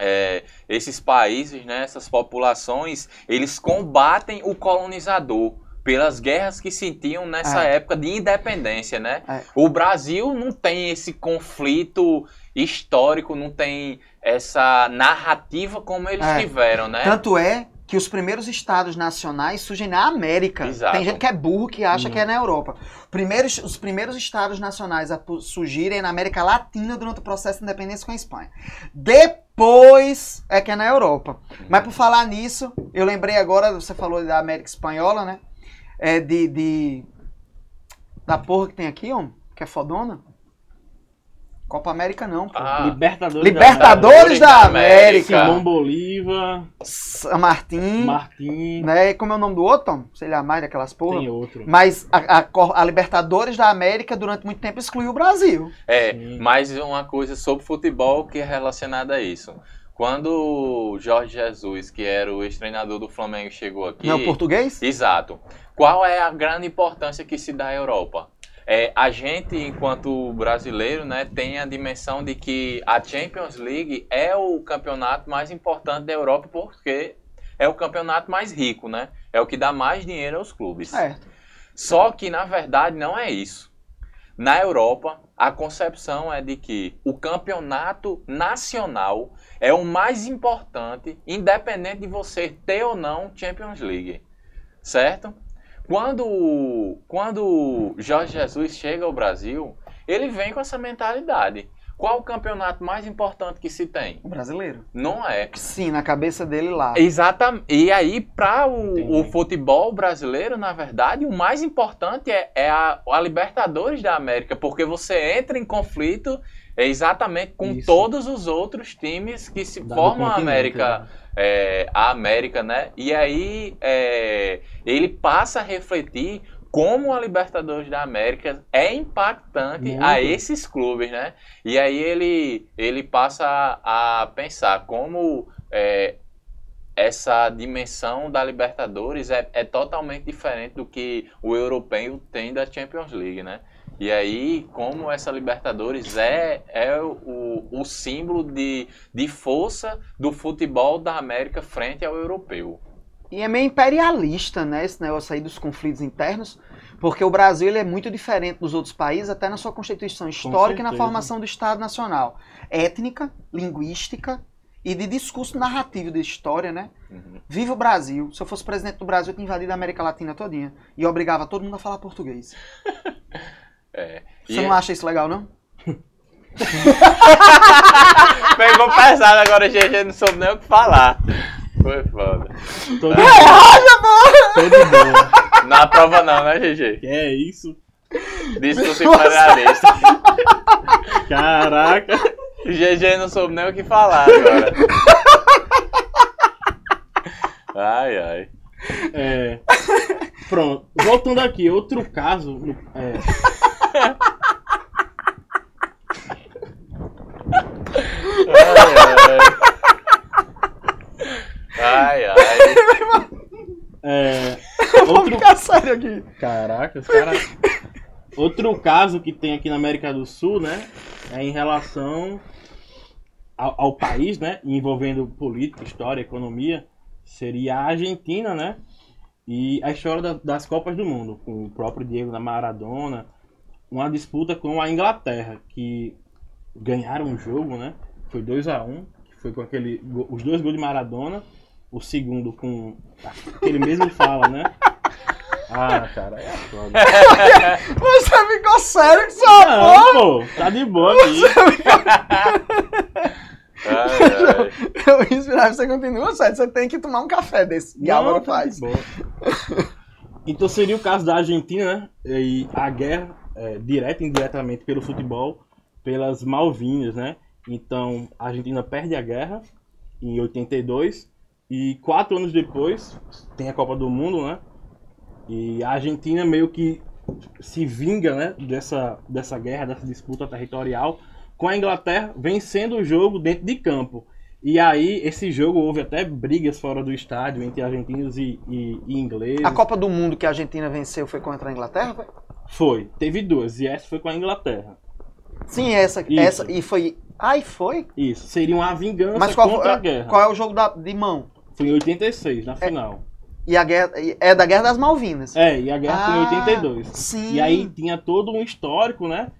S2: é, esses países, né, essas populações, eles combatem o colonizador pelas guerras que sentiam nessa
S3: É.
S2: época de independência, né?
S3: É.
S2: O Brasil não tem esse conflito histórico, não tem essa narrativa como eles
S3: É.
S2: tiveram, né?
S3: Tanto é que os primeiros estados nacionais surgem na América.
S2: Exato.
S3: Tem gente que é burro que acha que é na Europa. Primeiros, os primeiros estados nacionais a surgirem na América Latina durante o processo de independência com a Espanha. Depois é que é na Europa. Mas por falar nisso, eu lembrei agora, você falou da América Espanhola, né? É de, de- da porra que tem aqui, ó, que é fodona. Copa América não, pô.
S2: Ah,
S1: Libertadores,
S3: Libertadores da
S2: da
S3: América.
S1: Simão Bolívar,
S3: San Martín,
S1: Martim,
S3: né? Como é o nome do outro? Tom? Sei lá mais daquelas porra.
S1: tem outro.
S3: Mas a, a a Libertadores da América durante muito tempo excluiu o Brasil.
S2: É,
S1: Sim.
S2: mais uma coisa sobre futebol que é relacionada a isso. Quando o Jorge Jesus, que era o ex-treinador do Flamengo, chegou aqui.
S3: Não é o português?
S2: Exato. Qual é a grande importância que se dá à Europa? É, a gente, enquanto brasileiro, né, tem a dimensão de que a Champions League é o campeonato mais importante da Europa porque é o campeonato mais rico, né? É o que dá mais dinheiro aos clubes.
S3: É.
S2: Só que, na verdade, não é isso. Na Europa, a concepção é de que o campeonato nacional é o mais importante, independente de você ter ou não Champions League. Certo? Quando, quando Jorge Jesus chega ao Brasil, ele vem com essa mentalidade. Qual o campeonato mais importante que se tem?
S3: O brasileiro.
S2: Não é.
S3: Sim, na cabeça dele lá.
S2: Exatamente. E aí, para o, o futebol brasileiro, na verdade, o mais importante é, é a, a Libertadores da América, porque você entra em conflito exatamente com
S1: Isso.
S2: todos os outros times que se
S1: Da-
S2: formam a América,
S1: né?
S2: É, a América, né? E aí é, ele passa a refletir como a Libertadores da América é impactante
S1: Muito.
S2: a esses clubes, né? E aí ele, ele passa a, a pensar como é, essa dimensão da Libertadores é, é totalmente diferente do que o europeu tem da Champions League, né? E aí, como essa Libertadores é, é o, o símbolo de, de força do futebol da América frente ao europeu.
S3: E é meio imperialista, né, esse negócio aí dos conflitos internos, porque o Brasil ele é muito diferente dos outros países, até na sua constituição histórica e na formação do Estado Nacional. Étnica, linguística e de discurso narrativo de história, né?
S2: Uhum.
S3: Viva o Brasil. Se eu fosse presidente do Brasil, eu tinha invadido a América Latina todinha. E obrigava todo mundo a falar português.
S2: É.
S3: Você
S2: E-
S3: não acha isso legal, não?
S2: Pegou pesado agora, a GG não soube nem o que falar. Foi foda. É.
S1: boa. Tô de boa.
S2: Na prova não, né, GG?
S1: Que é isso?
S2: Discurso imperialista.
S1: Caraca.
S2: GG não soube nem o que falar agora. Ai, ai.
S1: É, pronto. Voltando aqui, outro caso. é,
S2: Ai, ai. ai.
S1: é, outro
S3: sério aqui.
S1: Caraca, os caras. Outro caso que tem aqui na América do Sul, né? É em relação ao, ao país, né? Envolvendo política, história, economia. Seria a Argentina, né? E a história da- das Copas do Mundo, com o próprio Diego da Maradona. Uma disputa com a Inglaterra, que ganharam o jogo, né? Foi 2 a 1 que foi com aquele, os dois gols de Maradona. O segundo com aquele mesmo fala, né? Ah, cara, é foda.
S3: Você ficou sério com sua?
S1: Não, pô, tá de boa aqui.
S2: Ai, ai.
S3: Eu inspirava, você continua sério. Você tem que tomar um café desse. Álvaro
S1: Não, tá
S3: faz.
S1: de boa. Então seria o caso da Argentina, né? E a guerra, é, e indiretamente pelo futebol, pelas Malvinas, né? Então a Argentina perde a guerra em 82 e quatro anos depois tem a Copa do Mundo, né? E a Argentina meio que se vinga, né? Dessa, dessa guerra, dessa disputa territorial com a Inglaterra vencendo o jogo dentro de campo. E aí, esse jogo houve até brigas fora do estádio entre argentinos e, e- e ingleses.
S3: A Copa do Mundo que a Argentina venceu foi contra a Inglaterra? foi?
S1: Foi, teve duas, e essa foi com a Inglaterra.
S3: Sim, essa.
S1: Isso.
S3: essa e foi. Ai, foi?
S1: Isso, seria uma vingança
S3: Mas qual,
S1: contra a guerra.
S3: qual é o jogo da- de mão?
S1: Foi em 86, na final.
S3: E a guerra. É da Guerra das Malvinas.
S1: É, e a guerra foi em
S3: Ah,
S1: 82.
S3: Sim.
S1: E aí tinha todo um histórico, né?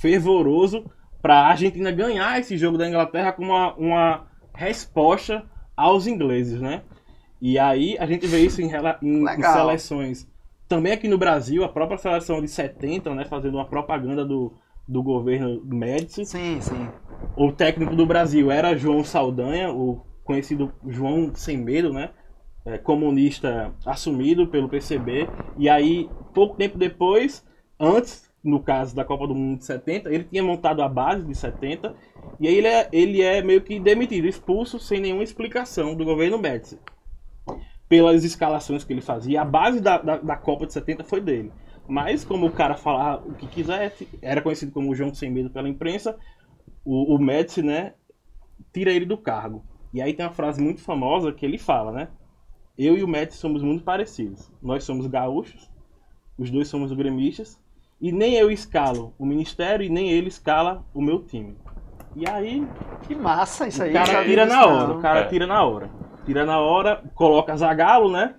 S1: Fervoroso pra Argentina ganhar esse jogo da Inglaterra como uma, uma resposta aos ingleses, né? E aí a gente vê isso em, em- em seleções. Também aqui no Brasil, a própria seleção de 70, né? Fazendo uma propaganda do, do governo Médici.
S3: Sim, sim.
S1: O técnico do Brasil era João Saldanha, o conhecido João Sem Medo, né? É, comunista assumido pelo PCB. E aí, pouco tempo depois, antes, no caso da Copa do Mundo de 70, ele tinha montado a base de 70. E aí ele é, ele é meio que demitido, expulso sem nenhuma explicação do governo Médici. Pelas escalações que ele fazia. A base da, da, da Copa de 70 foi dele. Mas como o cara falava o que quisesse, era conhecido como João Sem Medo pela imprensa, o, o Médici, né, tira ele do cargo. E aí tem uma frase muito famosa que ele fala, né? Eu e o Médici somos muito parecidos. Nós somos gaúchos, os dois somos gremistas, e nem eu escalo o ministério e nem ele escala o meu time. E aí
S3: Que massa isso aí.
S1: o cara tira na hora, o cara
S2: É.
S1: tira na hora. Tira na hora, coloca Zagallo, né?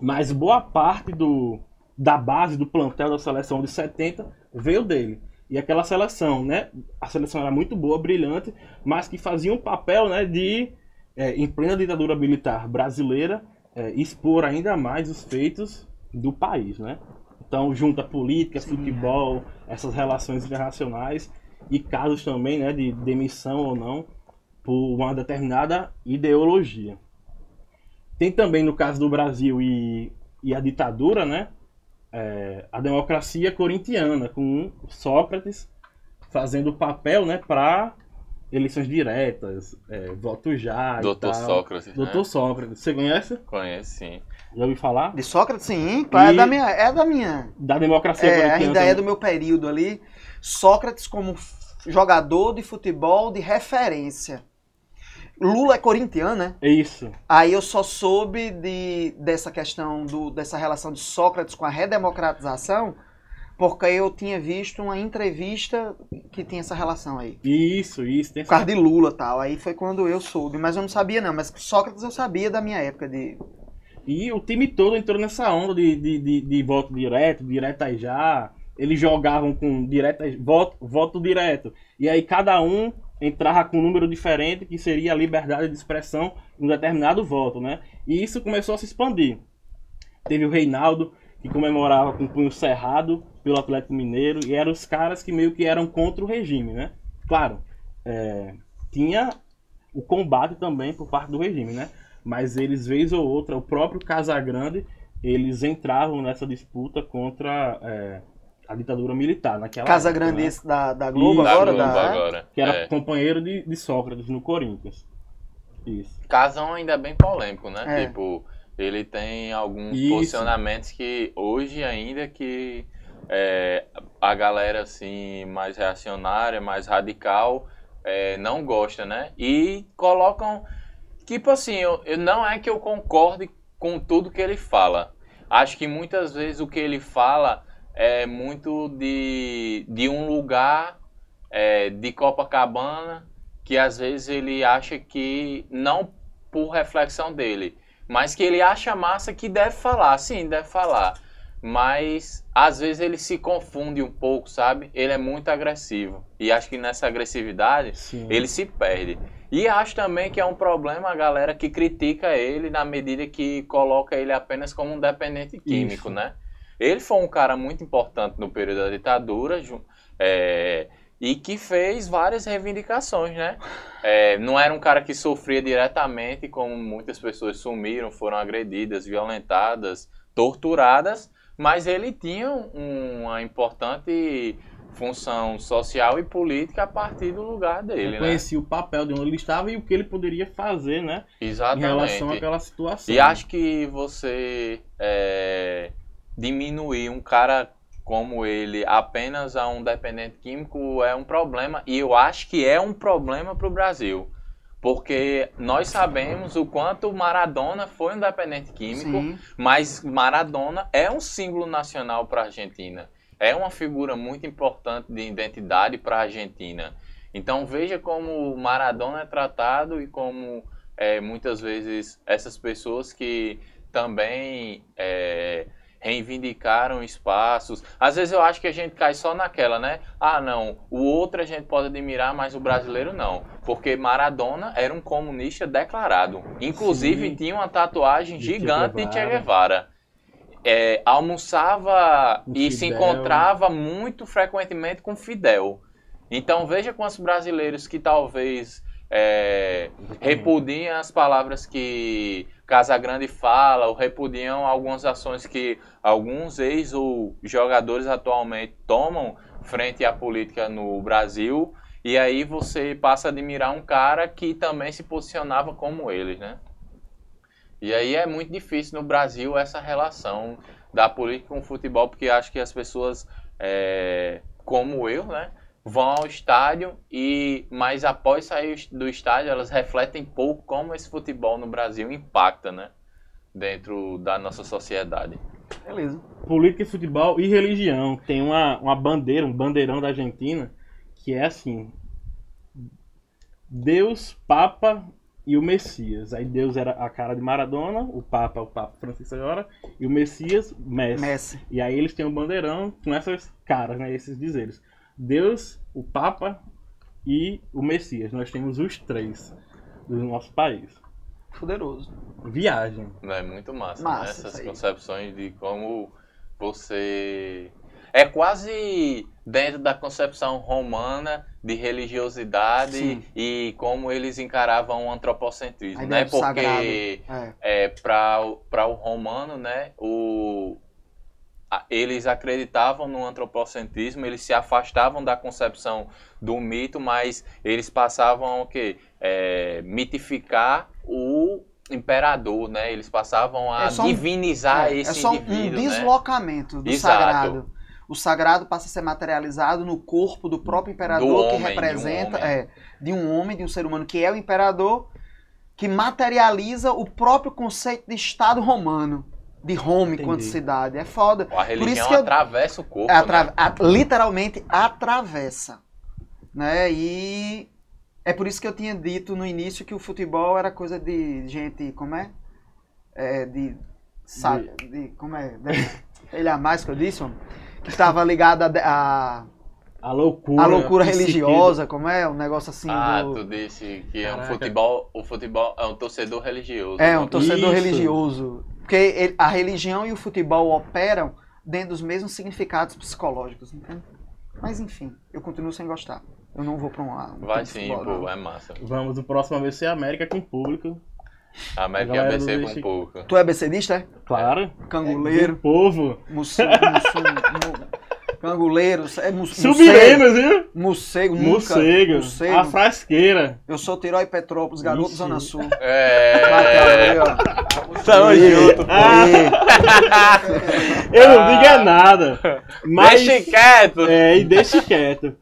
S1: Mas boa parte do, da base do plantel da seleção de 70 veio dele. E aquela seleção, né? A seleção era muito boa, brilhante, mas que fazia um papel, né, de, é, em plena ditadura militar brasileira, é, expor ainda mais os feitos do país, né? Então, junta política, futebol, essas relações internacionais e casos também, né, de demissão ou não por uma determinada ideologia. Tem também no caso do Brasil e, e a ditadura, né, é, a democracia corintiana com Sócrates fazendo papel, né, para eleições diretas, é, voto já, e
S2: Doutor
S1: tal.
S2: Sócrates.
S1: Doutor
S2: Né?
S1: Sócrates, você conhece?
S2: Conhece sim.
S1: Já ouviu falar?
S3: De Sócrates, sim. claro, É da minha. É da minha.
S1: Da democracia
S3: É, ainda é do meu período ali. Sócrates como jogador de futebol de referência. Lula é corintiano, né?
S1: É isso.
S3: Aí eu só soube de, dessa questão, do, dessa relação de Sócrates com a redemocratização, porque eu tinha visto uma entrevista que tinha essa relação aí.
S1: Isso, isso. Tem
S3: Por causa de Lula e tal. Aí foi quando eu soube. Mas eu não sabia, não. Mas Sócrates eu sabia da minha época de.
S1: E o time todo entrou nessa onda de, de, de, de voto direto, aí já. Eles jogavam com direto, voto, voto direto. E aí cada um entrava com um número diferente, que seria a liberdade de expressão em um determinado voto, né? E isso começou a se expandir. Teve o Reinaldo, que comemorava com o punho cerrado pelo Atlético Mineiro, e eram os caras que meio que eram contra o regime, né? Claro, é, tinha o combate também por parte do regime, né? Mas eles, vez ou outra, o próprio Casagrande, eles entravam nessa disputa contra é, a ditadura militar naquela
S3: Casa
S1: época,
S3: Grande
S1: né?
S3: da, da Globo
S1: Isso.
S2: Da
S3: agora?
S2: Globo
S3: da...
S2: agora.
S1: Que era
S2: É.
S1: companheiro de, de Sócrates no Corinthians. Isso.
S2: Casão ainda é bem polêmico, né?
S3: É.
S2: Tipo, ele tem alguns
S1: Isso.
S2: posicionamentos que hoje ainda que é, a galera assim mais reacionária, mais radical, é, não gosta, né? E colocam tipo assim, eu, eu- não é que eu concorde com tudo que ele fala, acho que muitas vezes o que ele fala é muito de, de um lugar é, de Copacabana que às vezes ele acha que, não por reflexão dele, mas que ele acha massa que deve falar, sim, deve falar. Mas às vezes ele se confunde um pouco, sabe? Ele é muito agressivo. E acho que nessa agressividade
S1: Sim.
S2: ele se perde. E acho também que é um problema a galera que critica ele na medida que coloca ele apenas como um dependente químico,
S1: Isso.
S2: né? Ele foi um cara muito importante no período da ditadura é, e que fez várias reivindicações, né? É, não era um cara que sofria diretamente, como muitas pessoas sumiram, foram agredidas, violentadas, torturadas, mas ele tinha um- uma importante função social e política a partir do lugar dele, né?
S1: Conhecia o papel de onde ele estava e o que ele poderia fazer, né? Em
S2: Exatamente.
S1: relação àquela situação.
S2: E acho que você é, diminuir um cara como ele apenas a um dependente químico é um problema. E eu acho que é um problema para o Brasil. Porque nós sabemos o quanto Maradona foi um dependente químico,
S3: Sim.
S2: mas Maradona é um símbolo nacional para a Argentina. É uma figura muito importante de identidade para a Argentina. Então veja como Maradona é tratado e como é, muitas vezes essas pessoas que também é, reivindicaram espaços. Às vezes eu acho que a gente cai só naquela, né? Ah, não, o outro a gente pode admirar, mas o brasileiro não. Porque Maradona era um comunista declarado. Inclusive
S1: Sim.
S2: tinha uma tatuagem
S1: De
S2: gigante de Che
S1: Guevara.
S2: É, almoçava
S1: Com
S2: e se
S1: Fidel.
S2: encontrava muito frequentemente com Fidel. Então veja quantos brasileiros que talvez é, repudiam as palavras que Casagrande fala, ou repudiam algumas ações que alguns ex ou jogadores atualmente tomam frente à política no Brasil, e aí você passa a admirar um cara que também se posicionava como eles, né? E aí é muito difícil no Brasil essa relação da política com o futebol, porque acho que as pessoas, é, como eu, né, vão ao estádio e, mas após sair do estádio, elas refletem pouco como esse futebol no Brasil impacta, né, dentro da nossa sociedade.
S3: Beleza.
S1: política, futebol e religião. Tem uma, uma bandeira, um bandeirão da Argentina, que é assim: Deus, Papa e o Messias. Aí Deus era a cara de Maradona, o Papa, o Papa Francisco agora, e o Messias, Messi.
S3: Messi.
S1: E aí eles têm um bandeirão com essas caras, né? Esses dizeres. Deus, o Papa e o Messias. Nós temos os três do nosso país.
S3: Poderoso.
S1: Viagem.
S2: É muito massa,
S3: Massa
S2: né? essas concepções de como você. É quase dentro da concepção romana de religiosidade
S3: Sim.
S2: e como eles encaravam o antropocentrismo, né? Porque
S3: sagrado. É.
S2: é, para o romano, né, o, a- eles acreditavam no antropocentrismo, eles se afastavam da concepção do mito, mas eles passavam o quê? É, mitificar o imperador, né? Eles passavam a
S3: É um-
S2: divinizar
S3: É,
S2: esse
S3: é só um
S2: indivíduo, né?
S3: deslocamento do
S2: Exato.
S3: sagrado. O sagrado passa a ser materializado no corpo do próprio imperador
S2: Do
S3: que
S2: homem, de um
S3: representa
S2: homem.
S3: é, de um homem, de um ser humano que é o imperador, que materializa o próprio conceito de Estado romano, de Roma
S1: Entendi.
S3: enquanto cidade. É foda.
S2: A religião
S3: isso que eu-
S2: atravessa o corpo,
S3: É atra-
S2: né?
S3: a- literalmente atravessa. Né? E é por isso que eu tinha dito no início que o futebol era coisa de gente, como é? É, de. sa- de como é? De- ele é a mais que eu disse, mano? Estava ligado a, a,
S1: A loucura.
S3: a loucura religiosa, como é? Um negócio assim.
S2: Ah,
S3: do-
S2: tu disse que é um
S1: Caraca.
S2: futebol, o futebol é um torcedor religioso.
S3: É, um torcedor
S1: Isso.
S3: religioso. Porque ele- a religião e o futebol operam dentro dos mesmos significados psicológicos, entende? Mas enfim, eu continuo sem gostar. Eu não vou pra um lado.
S2: Vai sim, pô, é massa.
S1: Vamos, o próximo vai ser a América com público.
S2: A América
S1: Galera
S2: ABC
S1: do
S2: com
S1: Deixa-
S2: pouco.
S3: Tu é BCdista, é?
S1: Claro.
S3: Canguleiro,
S1: Do povo.
S3: mu- canguleiro, é mus,
S1: Subirenos, viu?
S3: Morcego.
S1: Morcego.
S3: Morcego.
S1: A frasqueira.
S3: Eu sou Tiró e Petrópolis, garoto. Zona Sul.
S2: É. Tamo
S3: Aí,
S2: junto.
S1: Eu não
S2: Ah.
S1: digo é nada. Mas,
S2: Deixa quieto.
S1: É, e deixe quieto.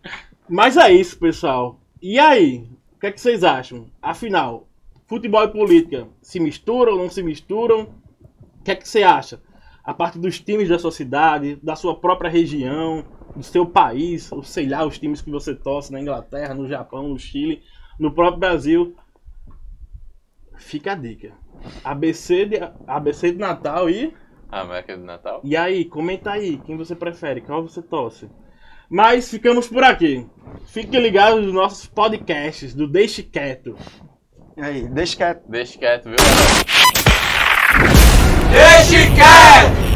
S1: Mas é isso, pessoal. E aí? O que, é que vocês acham? Afinal, futebol e política se misturam ou não se misturam? O que é que você acha? a parte dos times da sua cidade, da sua própria região, do seu país, ou sei lá, os times que você torce na Inglaterra, no Japão, no Chile, no próprio Brasil. Fica a dica. ABC de, ABC de Natal e.
S2: América do Natal.
S1: E aí, comenta aí, quem você prefere, qual você torce. Mas ficamos por aqui. Fiquem ligados nos nossos podcasts do Deixe Quieto.
S3: Aí, deixa quieto.
S2: Deixa quieto, viu? Deixa quieto!